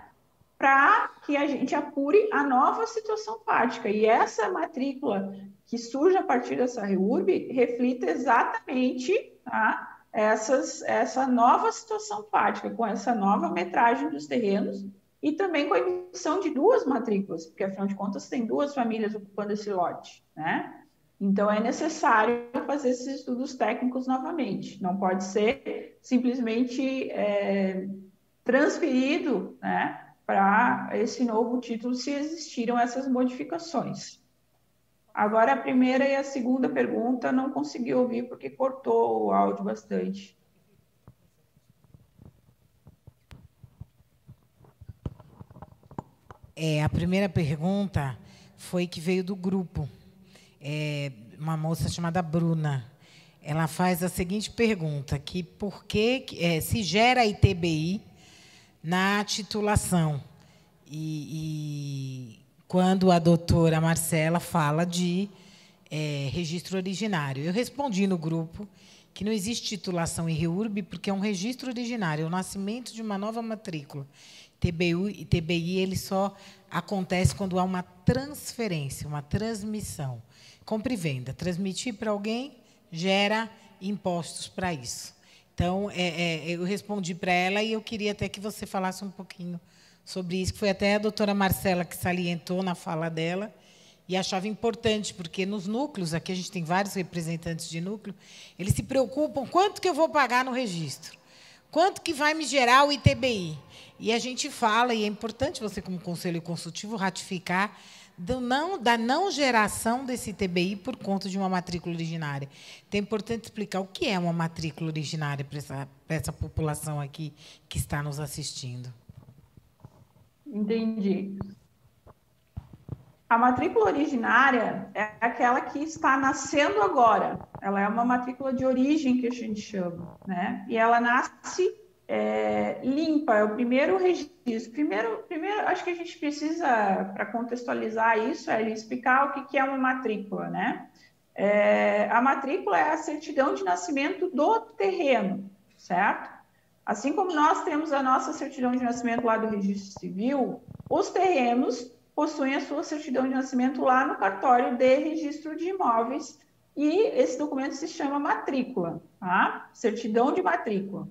para que a gente apure a nova situação fática. E essa matrícula que surge a partir dessa REURB reflita exatamente tá, essas, essa nova situação fática, com essa nova metragem dos terrenos e também com a emissão de duas matrículas, porque afinal de contas tem duas famílias ocupando esse lote, né? Então, é necessário fazer esses estudos técnicos novamente. Não pode ser simplesmente é, transferido né, para esse novo título se existiram essas modificações. Agora, a primeira e a segunda pergunta não consegui ouvir porque cortou o áudio bastante. É, a primeira pergunta foi que veio do grupo é, uma moça chamada Bruna. Ela faz a seguinte pergunta: que por que é, se gera ITBI na titulação? E, e quando a doutora Marcela fala de é, registro originário. Eu respondi no grupo que não existe titulação em REURB porque é um registro originário, é o nascimento de uma nova matrícula. TBU e TBI ele só acontece quando há uma transferência, uma transmissão. Compra e venda. Transmitir para alguém gera impostos para isso. Então, é, é, eu respondi para ela e eu queria até que você falasse um pouquinho sobre isso, que foi até a doutora Marcela que salientou na fala dela, e achava importante, porque nos núcleos, aqui a gente tem vários representantes de núcleo, eles se preocupam quanto que eu vou pagar no registro, quanto que vai me gerar o ITBI. E a gente fala, e é importante você, como conselho consultivo, ratificar do não, da não geração desse TBI por conta de uma matrícula originária. Então, é importante explicar o que é uma matrícula originária para essa, para essa população aqui que está nos assistindo. Entendi. A matrícula originária é aquela que está nascendo agora. ela é uma matrícula de origem que a gente chama, né? E ela nasce é, limpa, é o primeiro registro. Primeiro, primeiro, acho que a gente precisa, para contextualizar isso, é explicar o que, que é uma matrícula, né? É, a matrícula é a certidão de nascimento do terreno, certo? Assim como nós temos a nossa certidão de nascimento lá do registro civil, os terrenos possuem a sua certidão de nascimento lá no cartório de registro de imóveis e esse documento se chama matrícula, tá? Certidão de matrícula.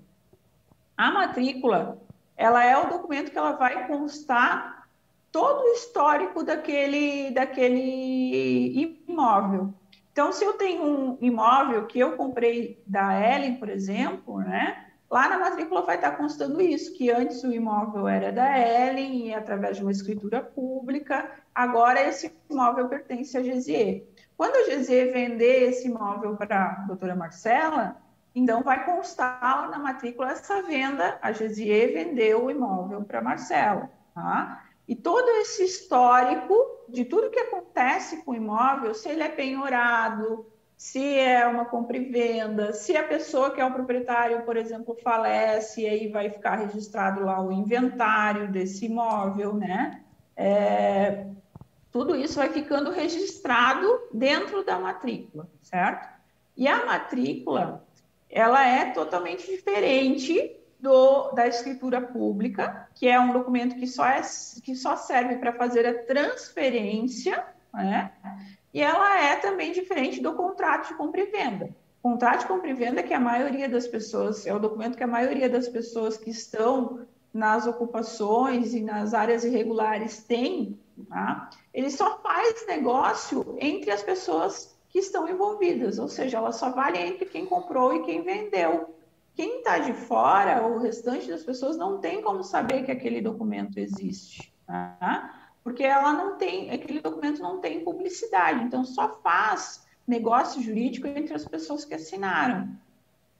A matrícula, ela é o documento que ela vai constar todo o histórico daquele, daquele imóvel. Então, se eu tenho um imóvel que eu comprei da Ellen, por exemplo, né? Lá na matrícula vai estar constando isso, que antes o imóvel era da Ellen e através de uma escritura pública, agora esse imóvel pertence à GZE. Quando a GZE vender esse imóvel para a doutora Marcela, então vai constar na matrícula essa venda, a GZE vendeu o imóvel para Marcela, tá? E todo esse histórico de tudo que acontece com o imóvel, se ele é penhorado, se é uma compra e venda, se a pessoa que é o proprietário, por exemplo, falece, aí vai ficar registrado lá o inventário desse imóvel, né? É, tudo isso vai ficando registrado dentro da matrícula, certo? E a matrícula, ela é totalmente diferente do, da escritura pública, que é um documento que só, é, que só serve para fazer a transferência, né? E ela é também diferente do contrato de compra e venda. O contrato de compra e venda que a maioria das pessoas, é o documento que a maioria das pessoas que estão nas ocupações e nas áreas irregulares tem, tá? ele só faz negócio entre as pessoas que estão envolvidas, ou seja, ela só vale entre quem comprou e quem vendeu. Quem está de fora, o restante das pessoas, não tem como saber que aquele documento existe. Tá? Porque ela não tem, aquele documento não tem publicidade, então só faz negócio jurídico entre as pessoas que assinaram.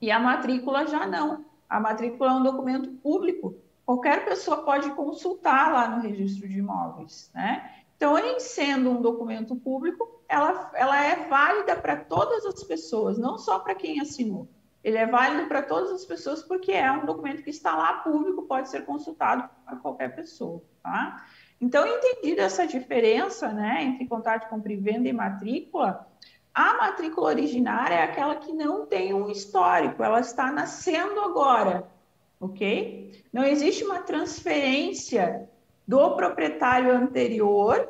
E a matrícula já não. A matrícula é um documento público. Qualquer pessoa pode consultar lá no registro de imóveis, né? Então, em sendo um documento público, ela, ela é válida para todas as pessoas, não só para quem assinou. Ele é válido para todas as pessoas porque é um documento que está lá público, pode ser consultado por qualquer pessoa, tá? Então, entendida essa diferença né, entre contrato de compra e venda e matrícula, a matrícula originária é aquela que não tem um histórico, ela está nascendo agora, ok? Não existe uma transferência do proprietário anterior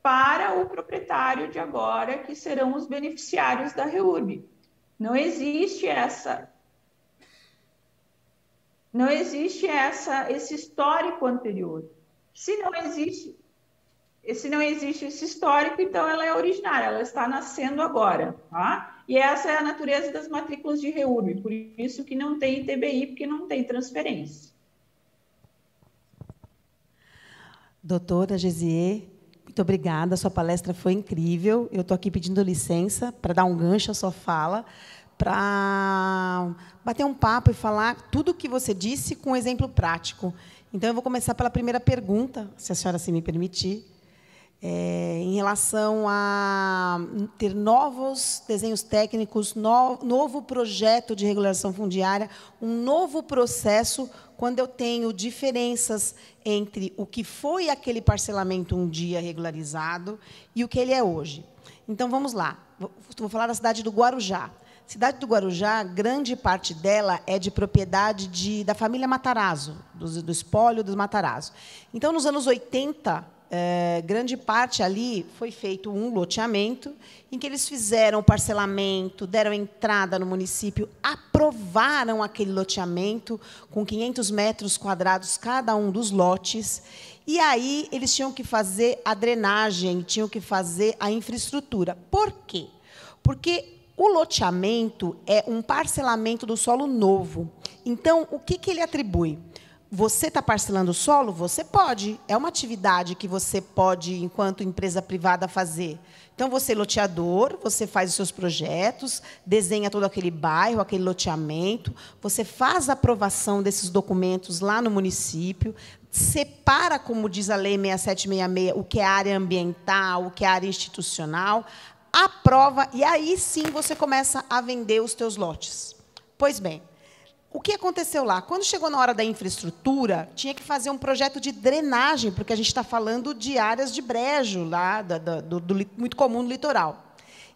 para o proprietário de agora, que serão os beneficiários da REURB. Não existe essa não existe essa esse histórico anterior. Se não existe, se não existe esse histórico, então ela é originária, ela está nascendo agora, tá? E essa é a natureza das matrículas de REURB, por isso que não tem ITBI, porque não tem transferência. Doutora Gesier, muito obrigada, sua palestra foi incrível. Eu estou aqui pedindo licença para dar um gancho à sua fala, para bater um papo e falar tudo o que você disse com um exemplo prático. Então, eu vou começar pela primeira pergunta, se a senhora se me permitir, é, em relação a ter novos desenhos técnicos, no, novo projeto de regulação fundiária, um novo processo, quando eu tenho diferenças entre o que foi aquele parcelamento um dia regularizado e o que ele é hoje. Então, vamos lá. Vou falar da cidade do Guarujá. Cidade do Guarujá, grande parte dela é de propriedade de, da família Matarazzo, do, do espólio dos Matarazzo. Então, nos anos 80, é, grande parte ali foi feito um loteamento em que eles fizeram parcelamento, deram entrada no município, aprovaram aquele loteamento com 500 metros quadrados cada um dos lotes. E aí eles tinham que fazer a drenagem, tinham que fazer a infraestrutura. Por quê? Porque o loteamento é um parcelamento do solo novo. Então, o que, que ele atribui? Você está parcelando o solo? Você pode. É uma atividade que você pode, enquanto empresa privada, fazer. Então, você, loteador, você faz os seus projetos, desenha todo aquele bairro, aquele loteamento, você faz a aprovação desses documentos lá no município, separa, como diz a Lei 6766, o que é área ambiental, o que é área institucional, aprova e aí sim você começa a vender os teus lotes. Pois bem, o que aconteceu lá? Quando chegou na hora da infraestrutura, tinha que fazer um projeto de drenagem, porque a gente está falando de áreas de brejo lá, do, do, do, muito comum no litoral.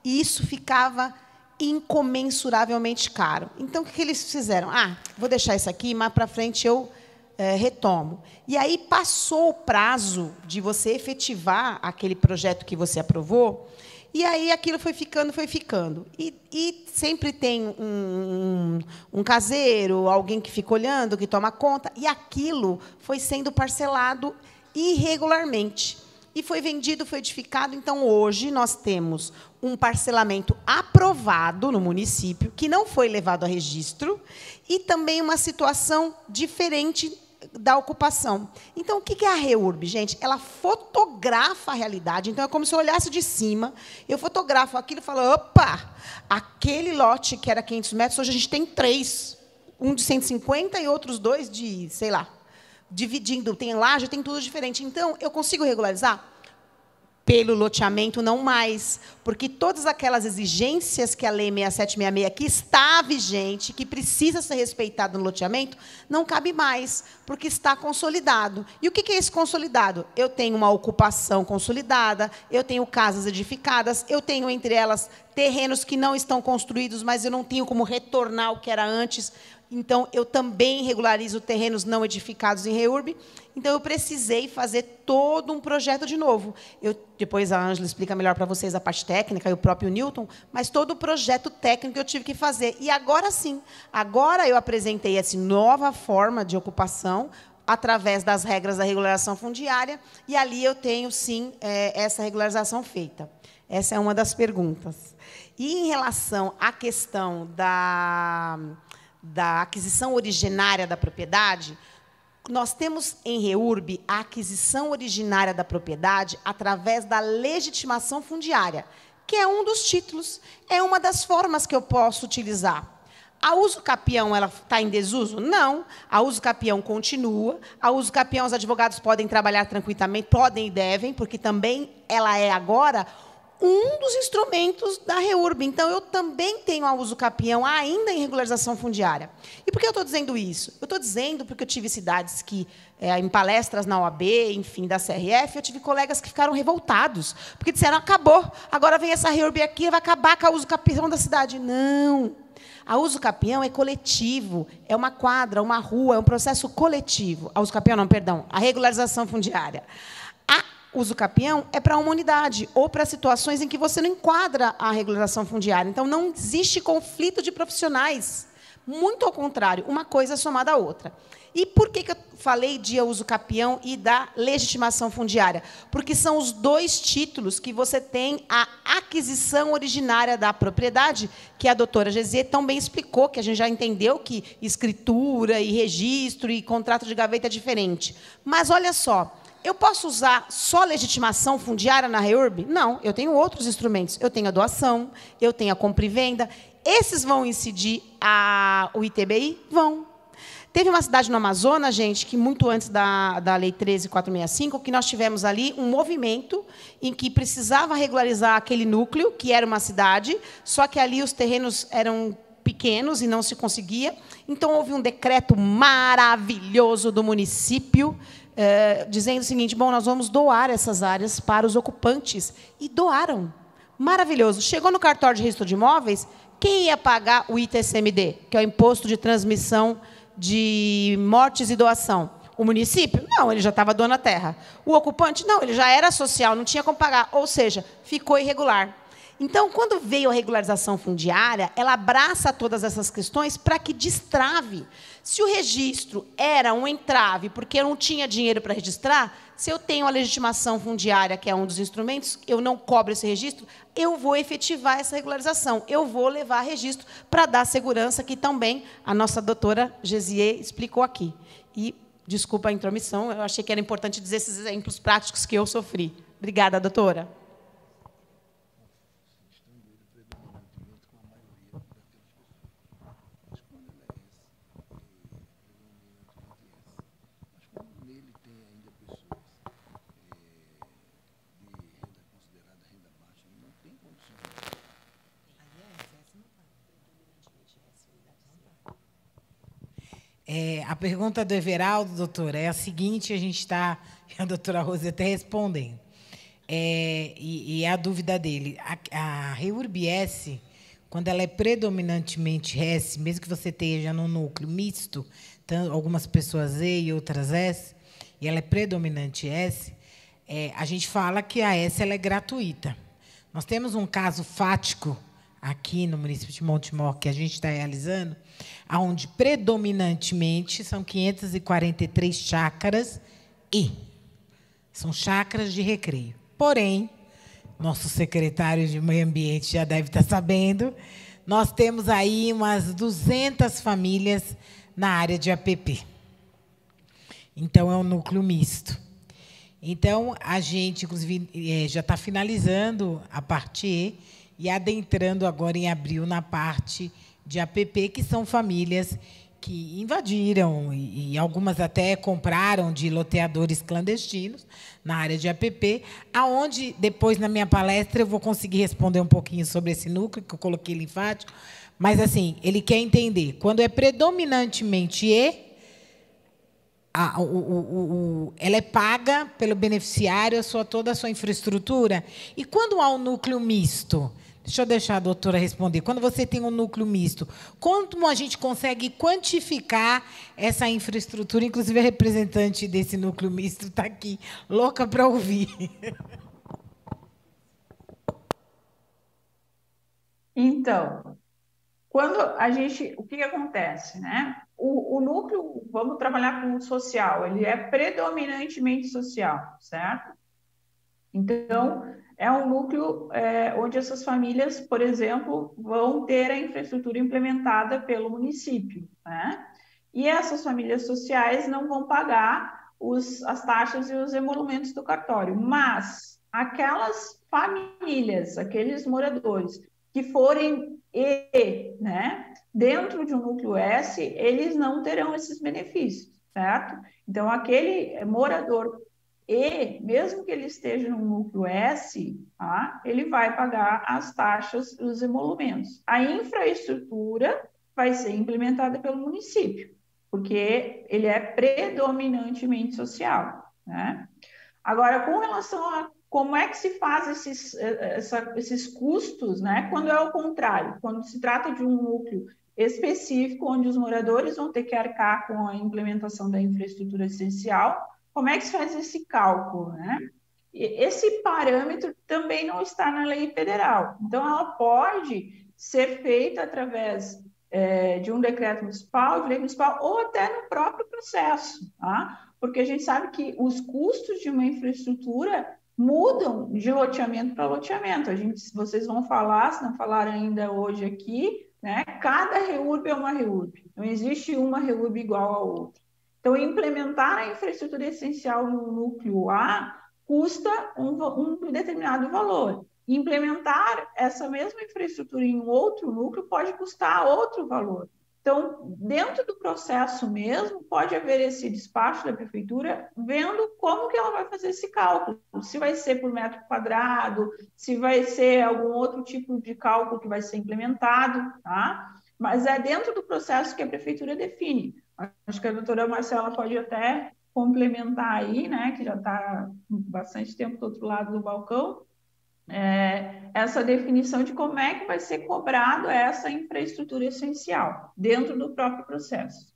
E isso ficava incomensuravelmente caro. Então, o que, eles fizeram? Ah, vou deixar isso aqui, mais para frente eu é, retomo. E aí passou o prazo de você efetivar aquele projeto que você aprovou, e aí aquilo foi ficando, foi ficando. E, e sempre tem um, um, um, caseiro, alguém que fica olhando, que toma conta, e aquilo foi sendo parcelado irregularmente. E foi vendido, foi edificado. Então, hoje, nós temos um parcelamento aprovado no município, que não foi levado a registro, e também uma situação diferente da ocupação. Então, o que é a REURB, gente? Ela fotografa a realidade. Então, é como se eu olhasse de cima, eu fotografo aquilo e falo, opa, aquele lote que era 500 metros, hoje a gente tem três. Um de 150 e outros dois de, sei lá, dividindo. Tem laje, tem tudo diferente. Então, eu consigo regularizar? Pelo loteamento, não mais. Porque todas aquelas exigências que a Lei 6766, que está vigente, que precisa ser respeitada no loteamento, não cabe mais, porque está consolidado. E o que é esse consolidado? Eu tenho uma ocupação consolidada, eu tenho casas edificadas, eu tenho, entre elas, terrenos que não estão construídos, mas eu não tenho como retornar o que era antes. Então, eu também regularizo terrenos não edificados em REURB. Então, eu precisei fazer todo um projeto de novo. Eu, depois a Ângela explica melhor para vocês a parte técnica e o próprio Newton, mas todo o projeto técnico eu tive que fazer. E agora sim, agora eu apresentei essa nova forma de ocupação, através das regras da regularização fundiária, e ali eu tenho, sim, é, essa regularização feita. Essa é uma das perguntas. E em relação à questão da da aquisição originária da propriedade, nós temos em REURB a aquisição originária da propriedade através da legitimação fundiária, que é um dos títulos, é uma das formas que eu posso utilizar. A uso capião ela está em desuso? Não. A uso capião continua. A uso capião os advogados podem trabalhar tranquilamente, podem e devem, porque também ela é agora um dos instrumentos da REURB. Então, eu também tenho a uso capião ainda em regularização fundiária. E por que eu estou dizendo isso? Eu estou dizendo porque eu tive cidades que, é, em palestras na OAB, enfim, da CRF, eu tive colegas que ficaram revoltados, porque disseram, acabou, agora vem essa REURB aqui, vai acabar com a uso capião da cidade. Não. A uso capião é coletivo, é uma quadra, uma rua, é um processo coletivo. A uso capião, não, perdão, a regularização fundiária. A uso capião é para uma unidade ou para situações em que você não enquadra a regularização fundiária. Então, não existe conflito de profissionais. Muito ao contrário, uma coisa é somada à outra. E por que, que eu falei de uso capião e da legitimação fundiária? Porque são os dois títulos que você tem a aquisição originária da propriedade, que a doutora Gesier tão bem explicou, que a gente já entendeu que escritura e registro e contrato de gaveta é diferente. Mas olha só, eu posso usar só legitimação fundiária na REURB? Não, eu tenho outros instrumentos. Eu tenho a doação, eu tenho a compra e venda. Esses vão incidir a, o ITBI? Vão. Teve uma cidade no Amazonas, gente, que muito antes da, da Lei 13465, que nós tivemos ali um movimento em que precisava regularizar aquele núcleo, que era uma cidade, só que ali os terrenos eram pequenos e não se conseguia. Então, houve um decreto maravilhoso do município é, dizendo o seguinte: bom, nós vamos doar essas áreas para os ocupantes. E doaram. Maravilhoso. Chegou no cartório de registro de imóveis, quem ia pagar o ITCMD, que é o Imposto de Transmissão de Mortes e Doação? O município? Não, ele já estava dono da terra. O ocupante? Não, ele já era social, não tinha como pagar. Ou seja, ficou irregular. Então, quando veio a regularização fundiária, ela abraça todas essas questões para que destrave. Se o registro era um entrave, porque eu não tinha dinheiro para registrar, se eu tenho a legitimação fundiária, que é um dos instrumentos, eu não cobro esse registro, eu vou efetivar essa regularização, eu vou levar registro para dar segurança, que também a nossa doutora Gesier explicou aqui. E, desculpa a intromissão, eu achei que era importante dizer esses exemplos práticos que eu sofri. Obrigada, doutora. É, a pergunta do Everaldo, doutora, é a seguinte: a gente está, a doutora Rose até respondendo. É, e, e, é a dúvida dele. A, a Reurb S, quando ela é predominantemente S, mesmo que você esteja no núcleo misto, algumas pessoas E e outras S, e ela é predominante S, é, a gente fala que a S ela é gratuita. Nós temos um caso fático aqui no município de Montemor que a gente está realizando, onde predominantemente são 543 chácaras e são chácaras de recreio. Porém, nosso secretário de Meio Ambiente já deve estar sabendo, nós temos aí umas 200 famílias na área de APP. Então, é um núcleo misto. Então, a gente, inclusive, é, já está finalizando a parte E e adentrando agora em abril na parte de APP, que são famílias que invadiram e, algumas até compraram de loteadores clandestinos na área de APP, aonde depois na minha palestra eu vou conseguir responder um pouquinho sobre esse núcleo que eu coloquei linfático, mas assim, ele quer entender, quando é predominantemente E, a, o, o, o, ela é paga pelo beneficiário a sua, toda a sua infraestrutura. E quando há um núcleo misto, Deixa eu deixar a doutora responder. Quando você tem um núcleo misto, como a gente consegue quantificar essa infraestrutura? Inclusive, a representante desse núcleo misto está aqui, louca para ouvir. Então, quando a gente. O que, que acontece? Né? O, o núcleo, vamos trabalhar com o social, ele é predominantemente social, certo? Então, é um núcleo é, onde essas famílias, por exemplo, vão ter a infraestrutura implementada pelo município. Né? E essas famílias sociais não vão pagar os, as taxas e os emolumentos do cartório, mas aquelas famílias, aqueles moradores que forem E, né, dentro de um núcleo S, eles não terão esses benefícios, certo? Então, aquele morador e, mesmo que ele esteja no núcleo S, tá, ele vai pagar as taxas e os emolumentos. A infraestrutura vai ser implementada pelo município, porque ele é predominantemente social. Né? Agora, com relação a como é que se faz esses, essa, esses custos, né? quando é o contrário, quando se trata de um núcleo específico, onde os moradores vão ter que arcar com a implementação da infraestrutura essencial, como é que se faz esse cálculo, né? Esse parâmetro também não está na lei federal. Então, ela pode ser feita através é, de um decreto municipal, de lei municipal, ou até no próprio processo, tá? Porque a gente sabe que os custos de uma infraestrutura mudam de loteamento para loteamento. A gente, vocês vão falar, se não falaram ainda hoje aqui, né? Cada REURB é uma REURB. Não existe uma REURB igual a outra. Então, implementar a infraestrutura essencial no núcleo A custa um, um determinado valor. Implementar essa mesma infraestrutura em outro núcleo pode custar outro valor. Então, dentro do processo mesmo, pode haver esse despacho da prefeitura vendo como que ela vai fazer esse cálculo, se vai ser por metro quadrado, se vai ser algum outro tipo de cálculo que vai ser implementado, tá? Mas é dentro do processo que a prefeitura define. Acho que a doutora Marcela pode até complementar aí, né, que já está bastante tempo do outro lado do balcão, é, essa definição de como é que vai ser cobrado essa infraestrutura essencial dentro do próprio processo.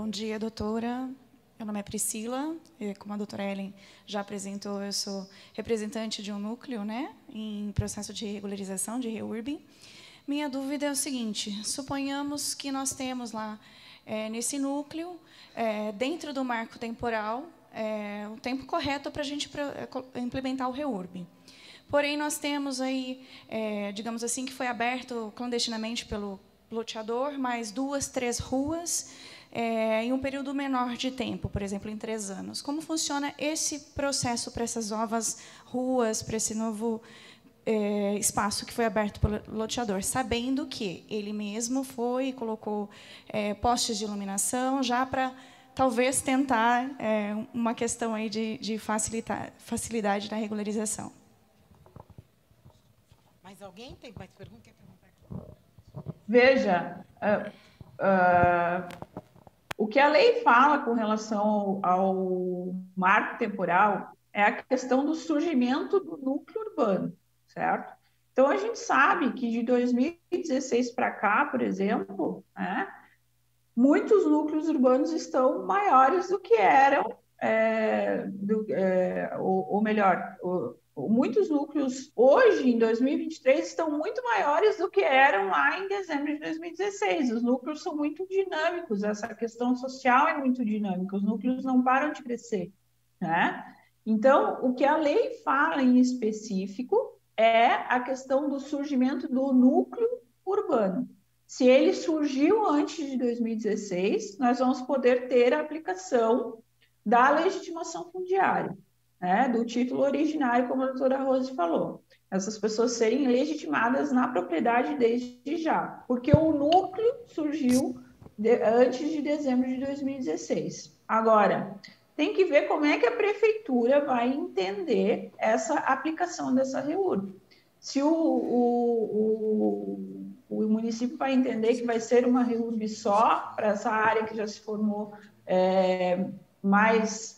Bom dia, doutora. Meu nome é Priscila. Como a doutora Ellen já apresentou, eu sou representante de um núcleo né, em processo de regularização de REURB. Minha dúvida é o seguinte: suponhamos que nós temos lá, é, nesse núcleo, é, dentro do marco temporal, é, o tempo correto para a gente é, implementar o REURB. Porém, nós temos aí, é, digamos assim, que foi aberto clandestinamente pelo loteador, mais duas, três ruas é, em um período menor de tempo, por exemplo, em três anos. Como funciona esse processo para essas novas ruas, para esse novo é, espaço que foi aberto pelo loteador, sabendo que ele mesmo foi e colocou é, postes de iluminação já para talvez tentar é, uma questão aí de, de facilitar, facilidade na regularização. Mais alguém tem mais perguntas? Veja, uh, uh, o que a lei fala com relação ao, ao marco temporal é a questão do surgimento do núcleo urbano certo? Então, a gente sabe que de 2016 para cá, por exemplo, né, muitos núcleos urbanos estão maiores do que eram, é, do, é, ou, ou, melhor, muitos núcleos hoje, em 2023, estão muito maiores do que eram lá em dezembro de 2016. Os núcleos são muito dinâmicos, essa questão social é muito dinâmica, os núcleos não param de crescer, né? Então, o que a lei fala em específico é a questão do surgimento do núcleo urbano. Se ele surgiu antes de 2016, nós vamos poder ter a aplicação da legitimação fundiária, né, do título originário, como a doutora Rose falou. Essas pessoas serem legitimadas na propriedade desde já, porque o núcleo surgiu de, antes de dezembro de 2016. Agora, tem que ver como é que a prefeitura vai entender essa aplicação dessa REURB. Se o, o, o, o, município vai entender que vai ser uma REURB só para essa área que já se formou é, mais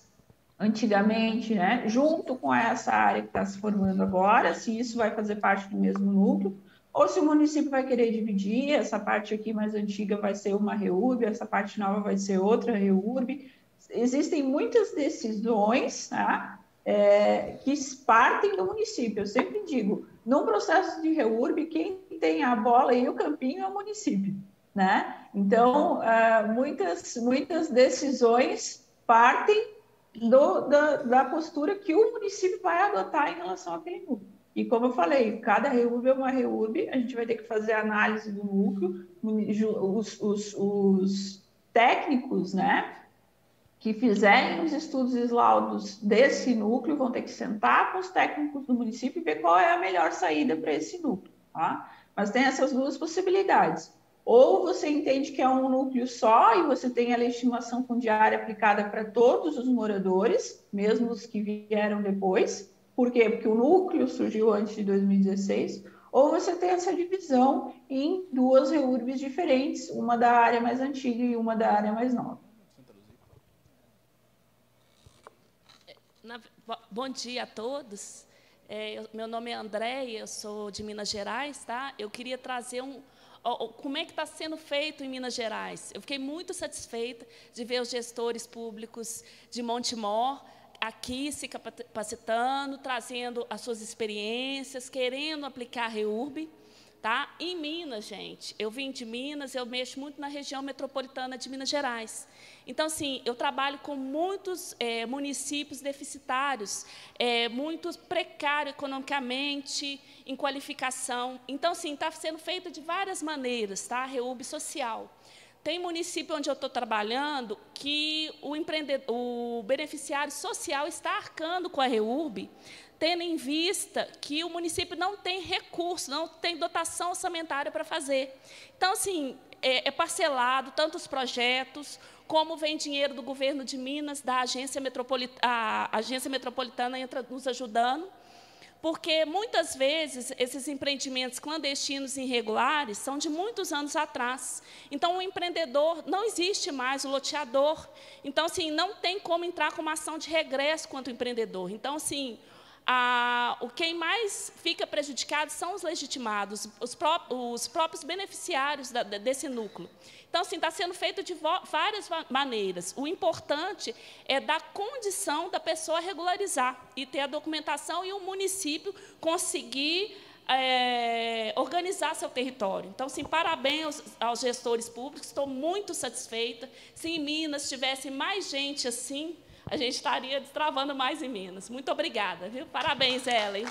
antigamente, né, junto com essa área que está se formando agora, se isso vai fazer parte do mesmo núcleo, ou se o município vai querer dividir, essa parte aqui mais antiga vai ser uma REURB, essa parte nova vai ser outra REURB, existem muitas decisões tá? é, que partem do município. Eu sempre digo, num processo de reurb, quem tem a bola e o campinho é o município. Né? Então, é, muitas, muitas decisões partem do, da, da, postura que o município vai adotar em relação àquele núcleo. E como eu falei, cada reurb é uma reurb, a gente vai ter que fazer análise do núcleo, os, os, os técnicos, né, que fizerem os estudos e laudos desse núcleo vão ter que sentar com os técnicos do município e ver qual é a melhor saída para esse núcleo. Tá? Mas tem essas duas possibilidades. Ou você entende que é um núcleo só e você tem a legitimação fundiária aplicada para todos os moradores, mesmo os que vieram depois. Por quê? Porque o núcleo surgiu antes de 2016. Ou você tem essa divisão em duas REURBs diferentes, uma da área mais antiga e uma da área mais nova. Bom dia a todos. É, eu, meu nome é Andréia, eu sou de Minas Gerais, tá? Eu queria trazer um, como é que está sendo feito em Minas Gerais. Eu fiquei muito satisfeita de ver os gestores públicos de Montemor aqui se capacitando, trazendo as suas experiências, querendo aplicar a REURB. Tá? Em Minas, gente, eu vim de Minas, eu mexo muito na região metropolitana de Minas Gerais. Então, assim, eu trabalho com muitos é, municípios deficitários, é, muito precários economicamente, em qualificação. Então, assim, está sendo feito de várias maneiras, tá? Reúbe social. Tem município onde eu estou trabalhando que o, o beneficiário social está arcando com a REURB, tendo em vista que o município não tem recurso, não tem dotação orçamentária para fazer. Então, assim, é, é parcelado tantos projetos, como vem dinheiro do governo de Minas, da agência metropolitana, a agência metropolitana entra nos ajudando, porque muitas vezes esses empreendimentos clandestinos e irregulares são de muitos anos atrás. Então, o empreendedor não existe mais, o loteador. Então, assim, não tem como entrar com uma ação de regresso contra o empreendedor. Então, assim, a, o quem mais fica prejudicado são os legitimados, os, pró os próprios beneficiários da, desse núcleo. Então, assim, está sendo feito de várias maneiras. O importante é dar condição da pessoa regularizar e ter a documentação e o município conseguir é, organizar seu território. Então, sim, parabéns aos, aos gestores públicos, estou muito satisfeita. Se em Minas tivesse mais gente assim, a gente estaria destravando mais em Minas. Muito obrigada, viu? Parabéns, Ellen.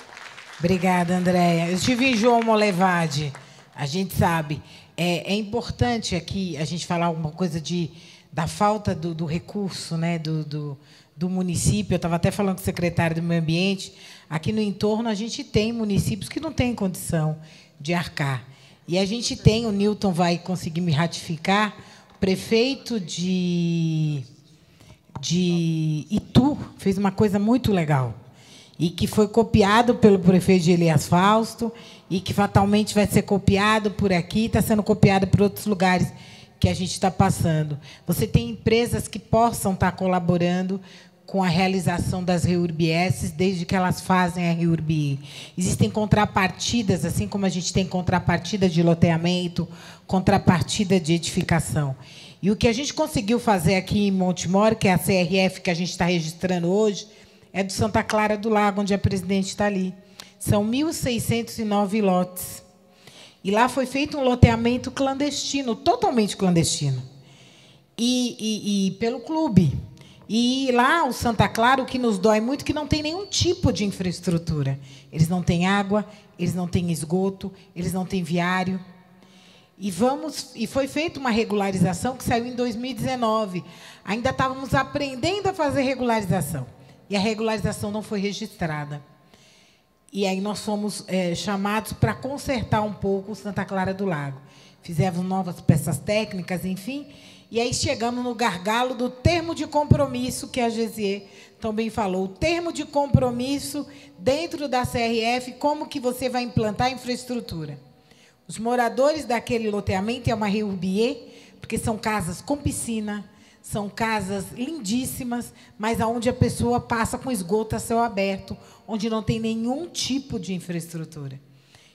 Obrigada, Andréia. Eu estive em João Molevade, a gente sabe. É, é, importante aqui a gente falar alguma coisa de, da falta do, do recurso, né, do, do, do município, eu estava até falando com o secretário do Meio Ambiente, aqui no entorno a gente tem municípios que não têm condição de arcar. E a gente tem, o Newton vai conseguir me ratificar, prefeito de, de Itu fez uma coisa muito legal e que foi copiado pelo prefeito de Elias Fausto e que fatalmente vai ser copiado por aqui, está sendo copiado por outros lugares que a gente está passando. Você tem empresas que possam estar tá colaborando com a realização das REURBS, desde que elas fazem a REURBI. Existem contrapartidas, assim como a gente tem contrapartida de loteamento, contrapartida de edificação. E o que a gente conseguiu fazer aqui em Montemor, que é a CRF que a gente está registrando hoje, é do Santa Clara do Lago, onde a presidente está ali. São 1.609 lotes. E lá foi feito um loteamento clandestino, totalmente clandestino. E, e, e, pelo clube. E lá, o Santa Clara, o que nos dói muito é que não tem nenhum tipo de infraestrutura. Eles não têm água, eles não têm esgoto, eles não têm viário. E, vamos, e foi feita uma regularização que saiu em 2019. Ainda estávamos aprendendo a fazer regularização e a regularização não foi registrada. E aí nós fomos é, chamados para consertar um pouco Santa Clara do Lago. Fizemos novas peças técnicas, enfim, e aí chegamos no gargalo do termo de compromisso que a Gesier também falou. O termo de compromisso dentro da CRF, como que você vai implantar a infraestrutura. Os moradores daquele loteamento é uma Reurbier, porque são casas com piscina, são casas lindíssimas, mas aonde a pessoa passa com esgoto a céu aberto, onde não tem nenhum tipo de infraestrutura.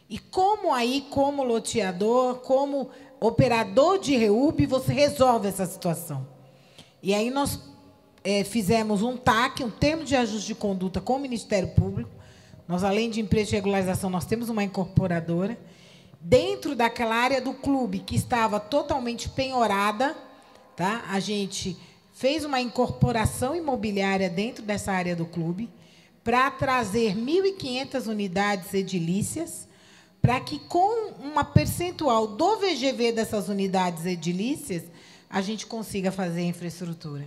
E como aí, como loteador, como operador de REUB, você resolve essa situação? E aí nós é, fizemos um TAC, um termo de ajuste de conduta com o Ministério Público. Nós, além de empresa de regularização, nós temos uma incorporadora. Dentro daquela área do clube que estava totalmente penhorada, Tá? A gente fez uma incorporação imobiliária dentro dessa área do clube para trazer 1.500 unidades edilícias, para que, com uma percentual do VGV dessas unidades edilícias, a gente consiga fazer a infraestrutura.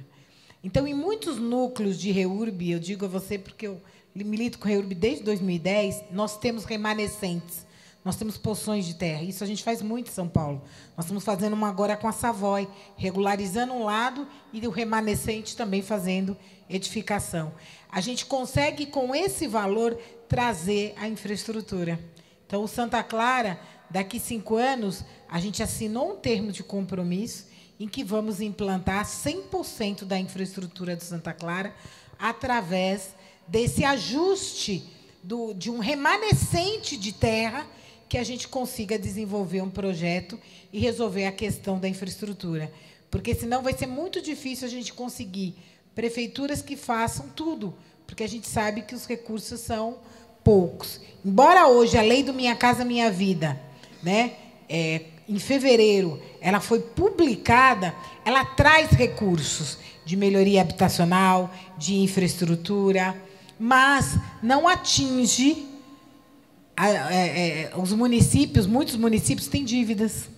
Então, em muitos núcleos de REURB, eu digo a você porque eu milito com REURB desde 2010, nós temos remanescentes. Nós temos poções de terra. Isso a gente faz muito em São Paulo. Nós estamos fazendo uma agora com a Savoy, regularizando um lado e o remanescente também fazendo edificação. A gente consegue, com esse valor, trazer a infraestrutura. Então, o Santa Clara, daqui cinco anos, a gente assinou um termo de compromisso em que vamos implantar 100% da infraestrutura do Santa Clara através desse ajuste do, de um remanescente de terra que a gente consiga desenvolver um projeto e resolver a questão da infraestrutura. Porque senão vai ser muito difícil a gente conseguir prefeituras que façam tudo, porque a gente sabe que os recursos são poucos. Embora hoje a lei do Minha Casa Minha Vida, né, é, em fevereiro, ela foi publicada, ela traz recursos de melhoria habitacional, de infraestrutura, mas não atinge é, é, os municípios, muitos municípios têm dívidas.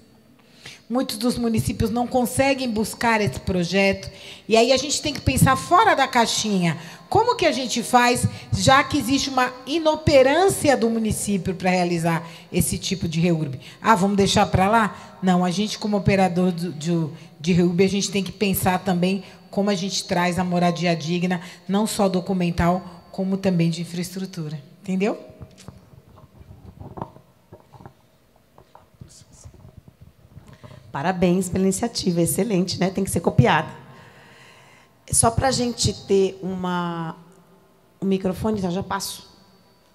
Muitos dos municípios não conseguem buscar esse projeto. E aí a gente tem que pensar fora da caixinha. Como que a gente faz, já que existe uma inoperância do município para realizar esse tipo de reurb? Ah, vamos deixar para lá? Não, a gente, como operador de, de, de a gente tem que pensar também como a gente traz a moradia digna, não só documental, como também de infraestrutura. Entendeu? Parabéns pela iniciativa, excelente, né? Tem que ser copiada. Só para a gente ter uma, um microfone, então já passo.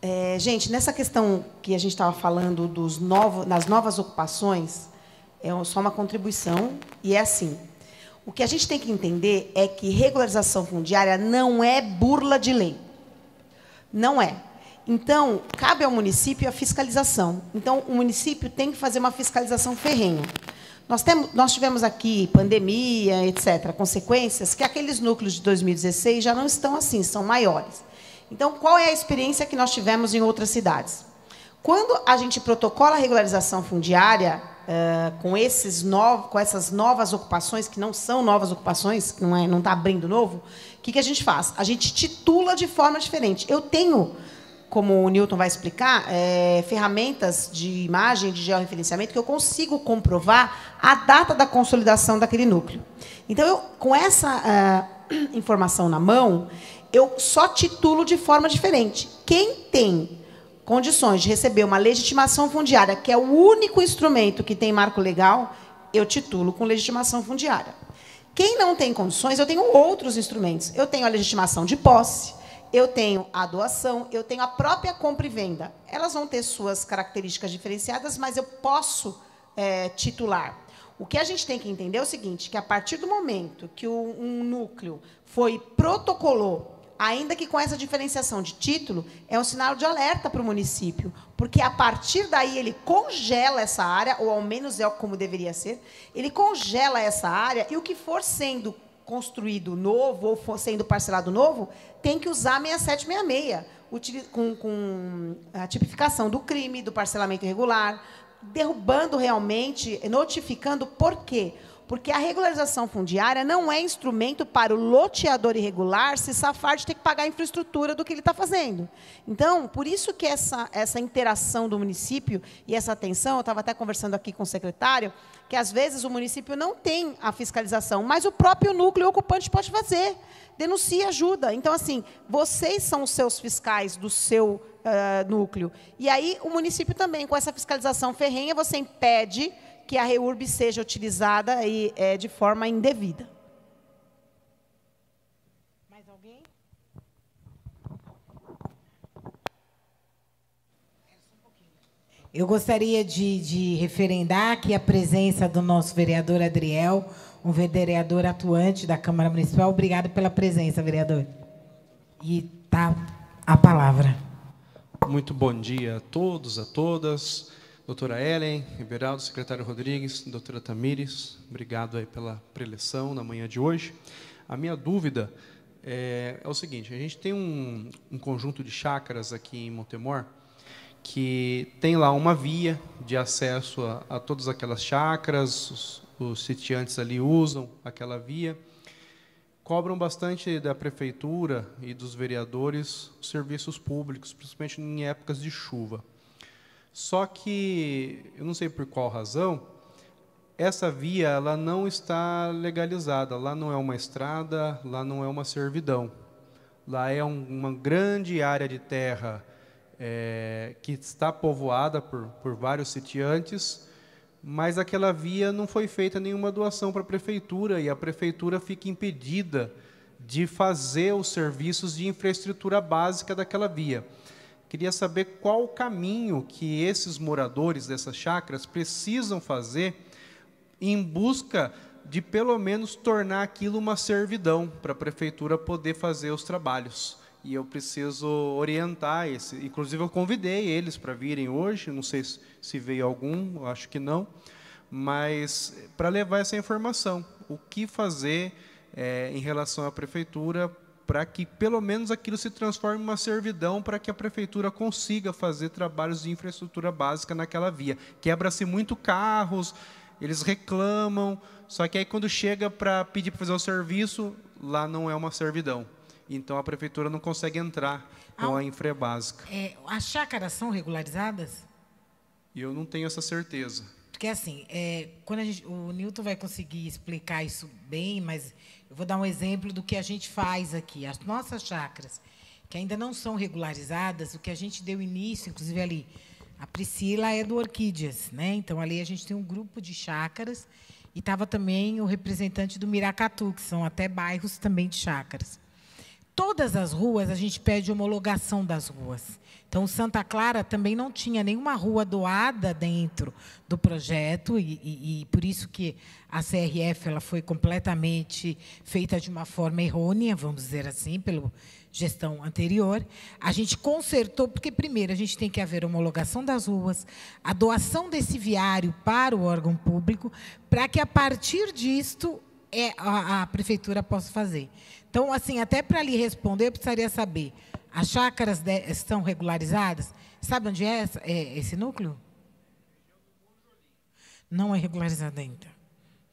É, gente, nessa questão que a gente estava falando dos novos, das novas ocupações, é só uma contribuição e é assim. O que a gente tem que entender é que regularização fundiária não é burla de lei. Não é. Então, cabe ao município a fiscalização. Então, o município tem que fazer uma fiscalização ferrenha. Nós, temos, nós tivemos aqui pandemia, etc., consequências que aqueles núcleos de 2016 já não estão assim, são maiores. Então, qual é a experiência que nós tivemos em outras cidades? Quando a gente protocola a regularização fundiária, uh, com, esses novos, com essas novas ocupações, que não são novas ocupações, que não está é, não tá abrindo novo, o que, que a gente faz? A gente titula de forma diferente. Eu tenho, como o Newton vai explicar, é, ferramentas de imagem, de georreferenciamento, que eu consigo comprovar a data da consolidação daquele núcleo. Então, eu, com essa uh, informação na mão, eu só titulo de forma diferente. Quem tem condições de receber uma legitimação fundiária, que é o único instrumento que tem marco legal, eu titulo com legitimação fundiária. Quem não tem condições, eu tenho outros instrumentos. Eu tenho a legitimação de posse, eu tenho a doação, eu tenho a própria compra e venda. Elas vão ter suas características diferenciadas, mas eu posso é, titular. O que a gente tem que entender é o seguinte, que a partir do momento que um núcleo foi protocolou ainda que com essa diferenciação de título, é um sinal de alerta para o município, porque a partir daí ele congela essa área, ou ao menos é como deveria ser, ele congela essa área e o que for sendo construído novo ou sendo parcelado novo, tem que usar 6766, com, com a tipificação do crime, do parcelamento irregular, derrubando realmente, notificando por quê? Porque a regularização fundiária não é instrumento para o loteador irregular se safar de ter que pagar a infraestrutura do que ele está fazendo. Então, por isso que essa, essa interação do município e essa atenção, eu estava até conversando aqui com o secretário, que às vezes o município não tem a fiscalização, mas o próprio núcleo ocupante pode fazer. Denuncia, ajuda. Então, assim, vocês são os seus fiscais do seu uh, núcleo. E aí, o município também, com essa fiscalização ferrenha, você impede que a REURB seja utilizada e, é, de forma indevida. Mais alguém? Eu gostaria de, de referendar aqui a presença do nosso vereador Adriel, um vereador atuante da Câmara Municipal. Obrigado pela presença, vereador. E tá a palavra. Muito bom dia a todos, a todas doutora Ellen, Ribeiraldo, secretário Rodrigues, doutora Tamires, obrigado aí pela preleção na manhã de hoje. A minha dúvida é, é o seguinte, a gente tem um, um, conjunto de chácaras aqui em Montemor, que tem lá uma via de acesso a, a todas aquelas chácaras, os, os sitiantes ali usam aquela via, cobram bastante da prefeitura e dos vereadores os serviços públicos, principalmente em épocas de chuva. Só que, eu não sei por qual razão, essa via ela não está legalizada. Lá não é uma estrada, lá não é uma servidão. Lá é um, uma grande área de terra é, que está povoada por, por vários sitiantes, mas aquela via não foi feita nenhuma doação para a prefeitura e a prefeitura fica impedida de fazer os serviços de infraestrutura básica daquela via. Queria saber qual o caminho que esses moradores dessas chácaras precisam fazer em busca de, pelo menos, tornar aquilo uma servidão para a prefeitura poder fazer os trabalhos. E eu preciso orientar esse. Inclusive, eu convidei eles para virem hoje, não sei se veio algum, acho que não, mas para levar essa informação. O que fazer é, em relação à prefeitura para que pelo menos aquilo se transforme em uma servidão para que a prefeitura consiga fazer trabalhos de infraestrutura básica naquela via. Quebra-se muito carros, eles reclamam, só que aí quando chega para pedir para fazer o serviço, lá não é uma servidão. Então a prefeitura não consegue entrar com a infra básica. É, as chácaras são regularizadas? Eu não tenho essa certeza. Porque assim, é, quando a gente, o Newton vai conseguir explicar isso bem, mas eu vou dar um exemplo do que a gente faz aqui. As nossas chácaras, que ainda não são regularizadas, o que a gente deu início, inclusive ali, a Priscila é do Orquídeas, né? Então ali a gente tem um grupo de chácaras e estava também o representante do Miracatu, que são até bairros também de chácaras. Todas as ruas a gente pede homologação das ruas. Então, Santa Clara também não tinha nenhuma rua doada dentro do projeto, e, e, e, por isso que a CRF ela foi completamente feita de uma forma errônea, vamos dizer assim, pela gestão anterior. A gente consertou, porque, primeiro, a gente tem que haver homologação das ruas, a doação desse viário para o órgão público, para que, a partir disto, é, a, a prefeitura possa fazer. Então, assim, até para lhe responder, eu precisaria saber as chácaras de, estão regularizadas? Sabe onde é, essa, é esse núcleo? Não é regularizado ainda.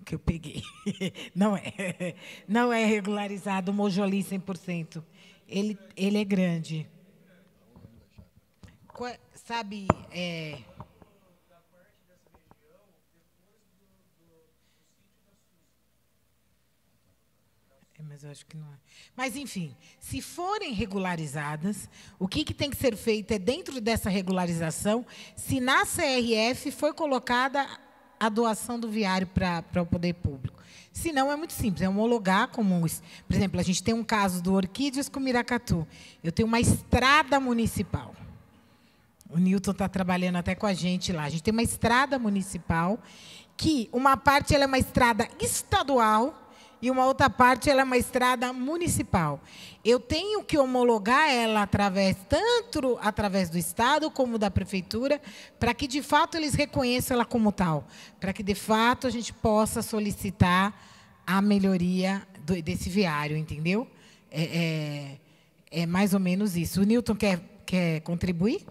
Que eu peguei. Não é. Não é regularizado o Mojoli 100%. Ele, ele é grande. Sabe, é, mas eu acho que não é. Mas, enfim, se forem regularizadas, o que, que tem que ser feito é, dentro dessa regularização, se na CRF foi colocada a doação do viário para o poder público. Se não, é muito simples, é homologar como... Por exemplo, a gente tem um caso do Orquídeas com Miracatu. Eu tenho uma estrada municipal. O Newton está trabalhando até com a gente lá. A gente tem uma estrada municipal que uma parte ela é uma estrada estadual e uma outra parte ela é uma estrada municipal. Eu tenho que homologar ela através tanto através do estado como da prefeitura, para que de fato eles reconheçam ela como tal, para que de fato a gente possa solicitar a melhoria do, desse viário, entendeu? É, é, é mais ou menos isso. O Newton quer, quer contribuir?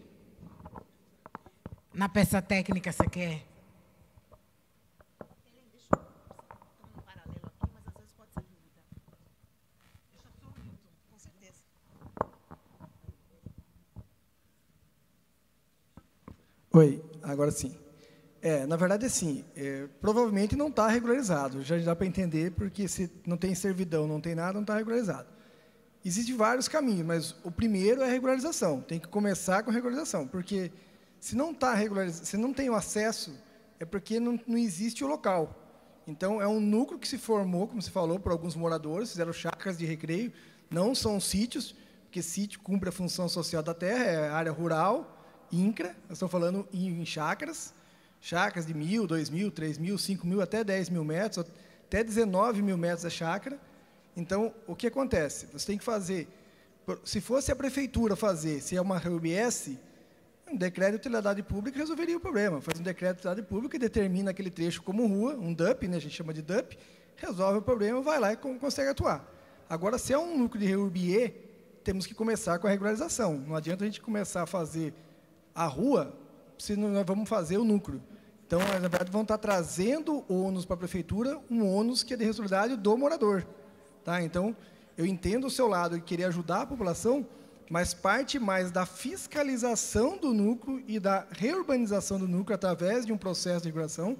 Na peça técnica, você quer? Oi, agora sim. É, na verdade, assim, é, provavelmente não está regularizado. Já dá para entender, porque se não tem servidão, não tem nada, não está regularizado. Existem vários caminhos, mas o primeiro é a regularização. Tem que começar com a regularização, porque se não está regularizado, se não tem o acesso, é porque não, não existe o local. Então, é um núcleo que se formou, como se falou, por alguns moradores, fizeram chácaras de recreio, não são sítios, porque sítio cumpre a função social da terra, é área rural, INCRA, nós estamos falando em, em chácaras, chácaras de mil, dois mil, três mil, cinco mil, até dez mil metros, até 19 mil metros a chácara. Então, o que acontece? Você tem que fazer, se fosse a prefeitura fazer, se é uma RUBS, um decreto de utilidade pública resolveria o problema. Faz um decreto de utilidade pública e determina aquele trecho como rua, um DUP, né, a gente chama de DUP, resolve o problema, vai lá e consegue atuar. Agora, se é um núcleo de RUBE, temos que começar com a regularização. Não adianta a gente começar a fazer a rua, se nós vamos fazer o núcleo. Então, na verdade, vão estar trazendo ônus para a prefeitura, um ônus que é de responsabilidade do morador. Tá? Então, eu entendo o seu lado de querer ajudar a população, mas parte mais da fiscalização do núcleo e da reurbanização do núcleo através de um processo de regulação.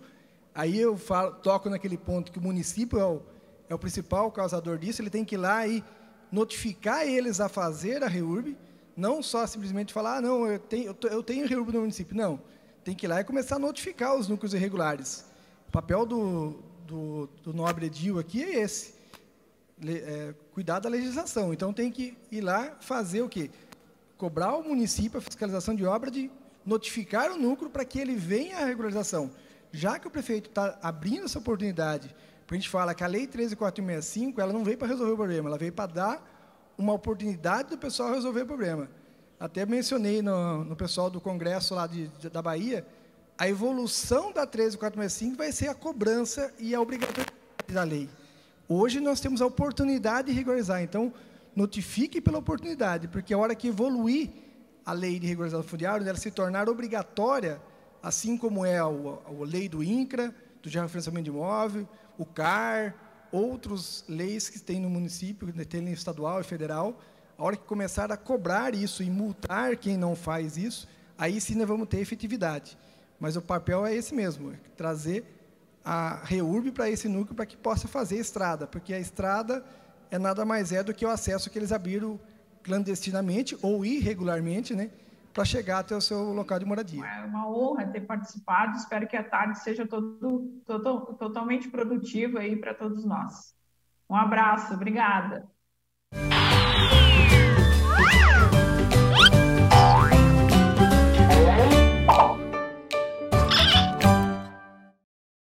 Aí eu falo, toco naquele ponto que o município é o, é o principal causador disso, ele tem que ir lá e notificar eles a fazer a REURB, não só simplesmente falar, ah, não, eu tenho, eu tenho reúbe no município. Não. Tem que ir lá e começar a notificar os núcleos irregulares. O papel do, do, do nobre edil aqui é esse. É, cuidar da legislação. Então, tem que ir lá fazer o quê? Cobrar ao município a fiscalização de obra de notificar o núcleo para que ele venha à regularização. Já que o prefeito está abrindo essa oportunidade, a gente fala que a Lei 13.465, ela não veio para resolver o problema, ela veio para dar uma oportunidade do pessoal resolver o problema. Até mencionei no, no pessoal do Congresso lá de, de, da Bahia, a evolução da 13465 vai ser a cobrança e a obrigatoriedade da lei. Hoje nós temos a oportunidade de regularizar, então notifique pela oportunidade, porque a hora que evoluir a lei de regularização fundiária, ela se tornar obrigatória, assim como é a, a lei do INCRA, do georreferenciamento de imóvel, o CAR, outras leis que tem no município, tem lei estadual e federal, a hora que começar a cobrar isso e multar quem não faz isso, aí sim nós vamos ter efetividade. Mas o papel é esse mesmo, é trazer a REURB para esse núcleo para que possa fazer estrada, porque a estrada é nada mais é do que o acesso que eles abriram clandestinamente ou irregularmente, né, para chegar até o seu local de moradia. É uma honra ter participado. Espero que a tarde seja todo, todo totalmente produtiva aí para todos nós. Um abraço, obrigada.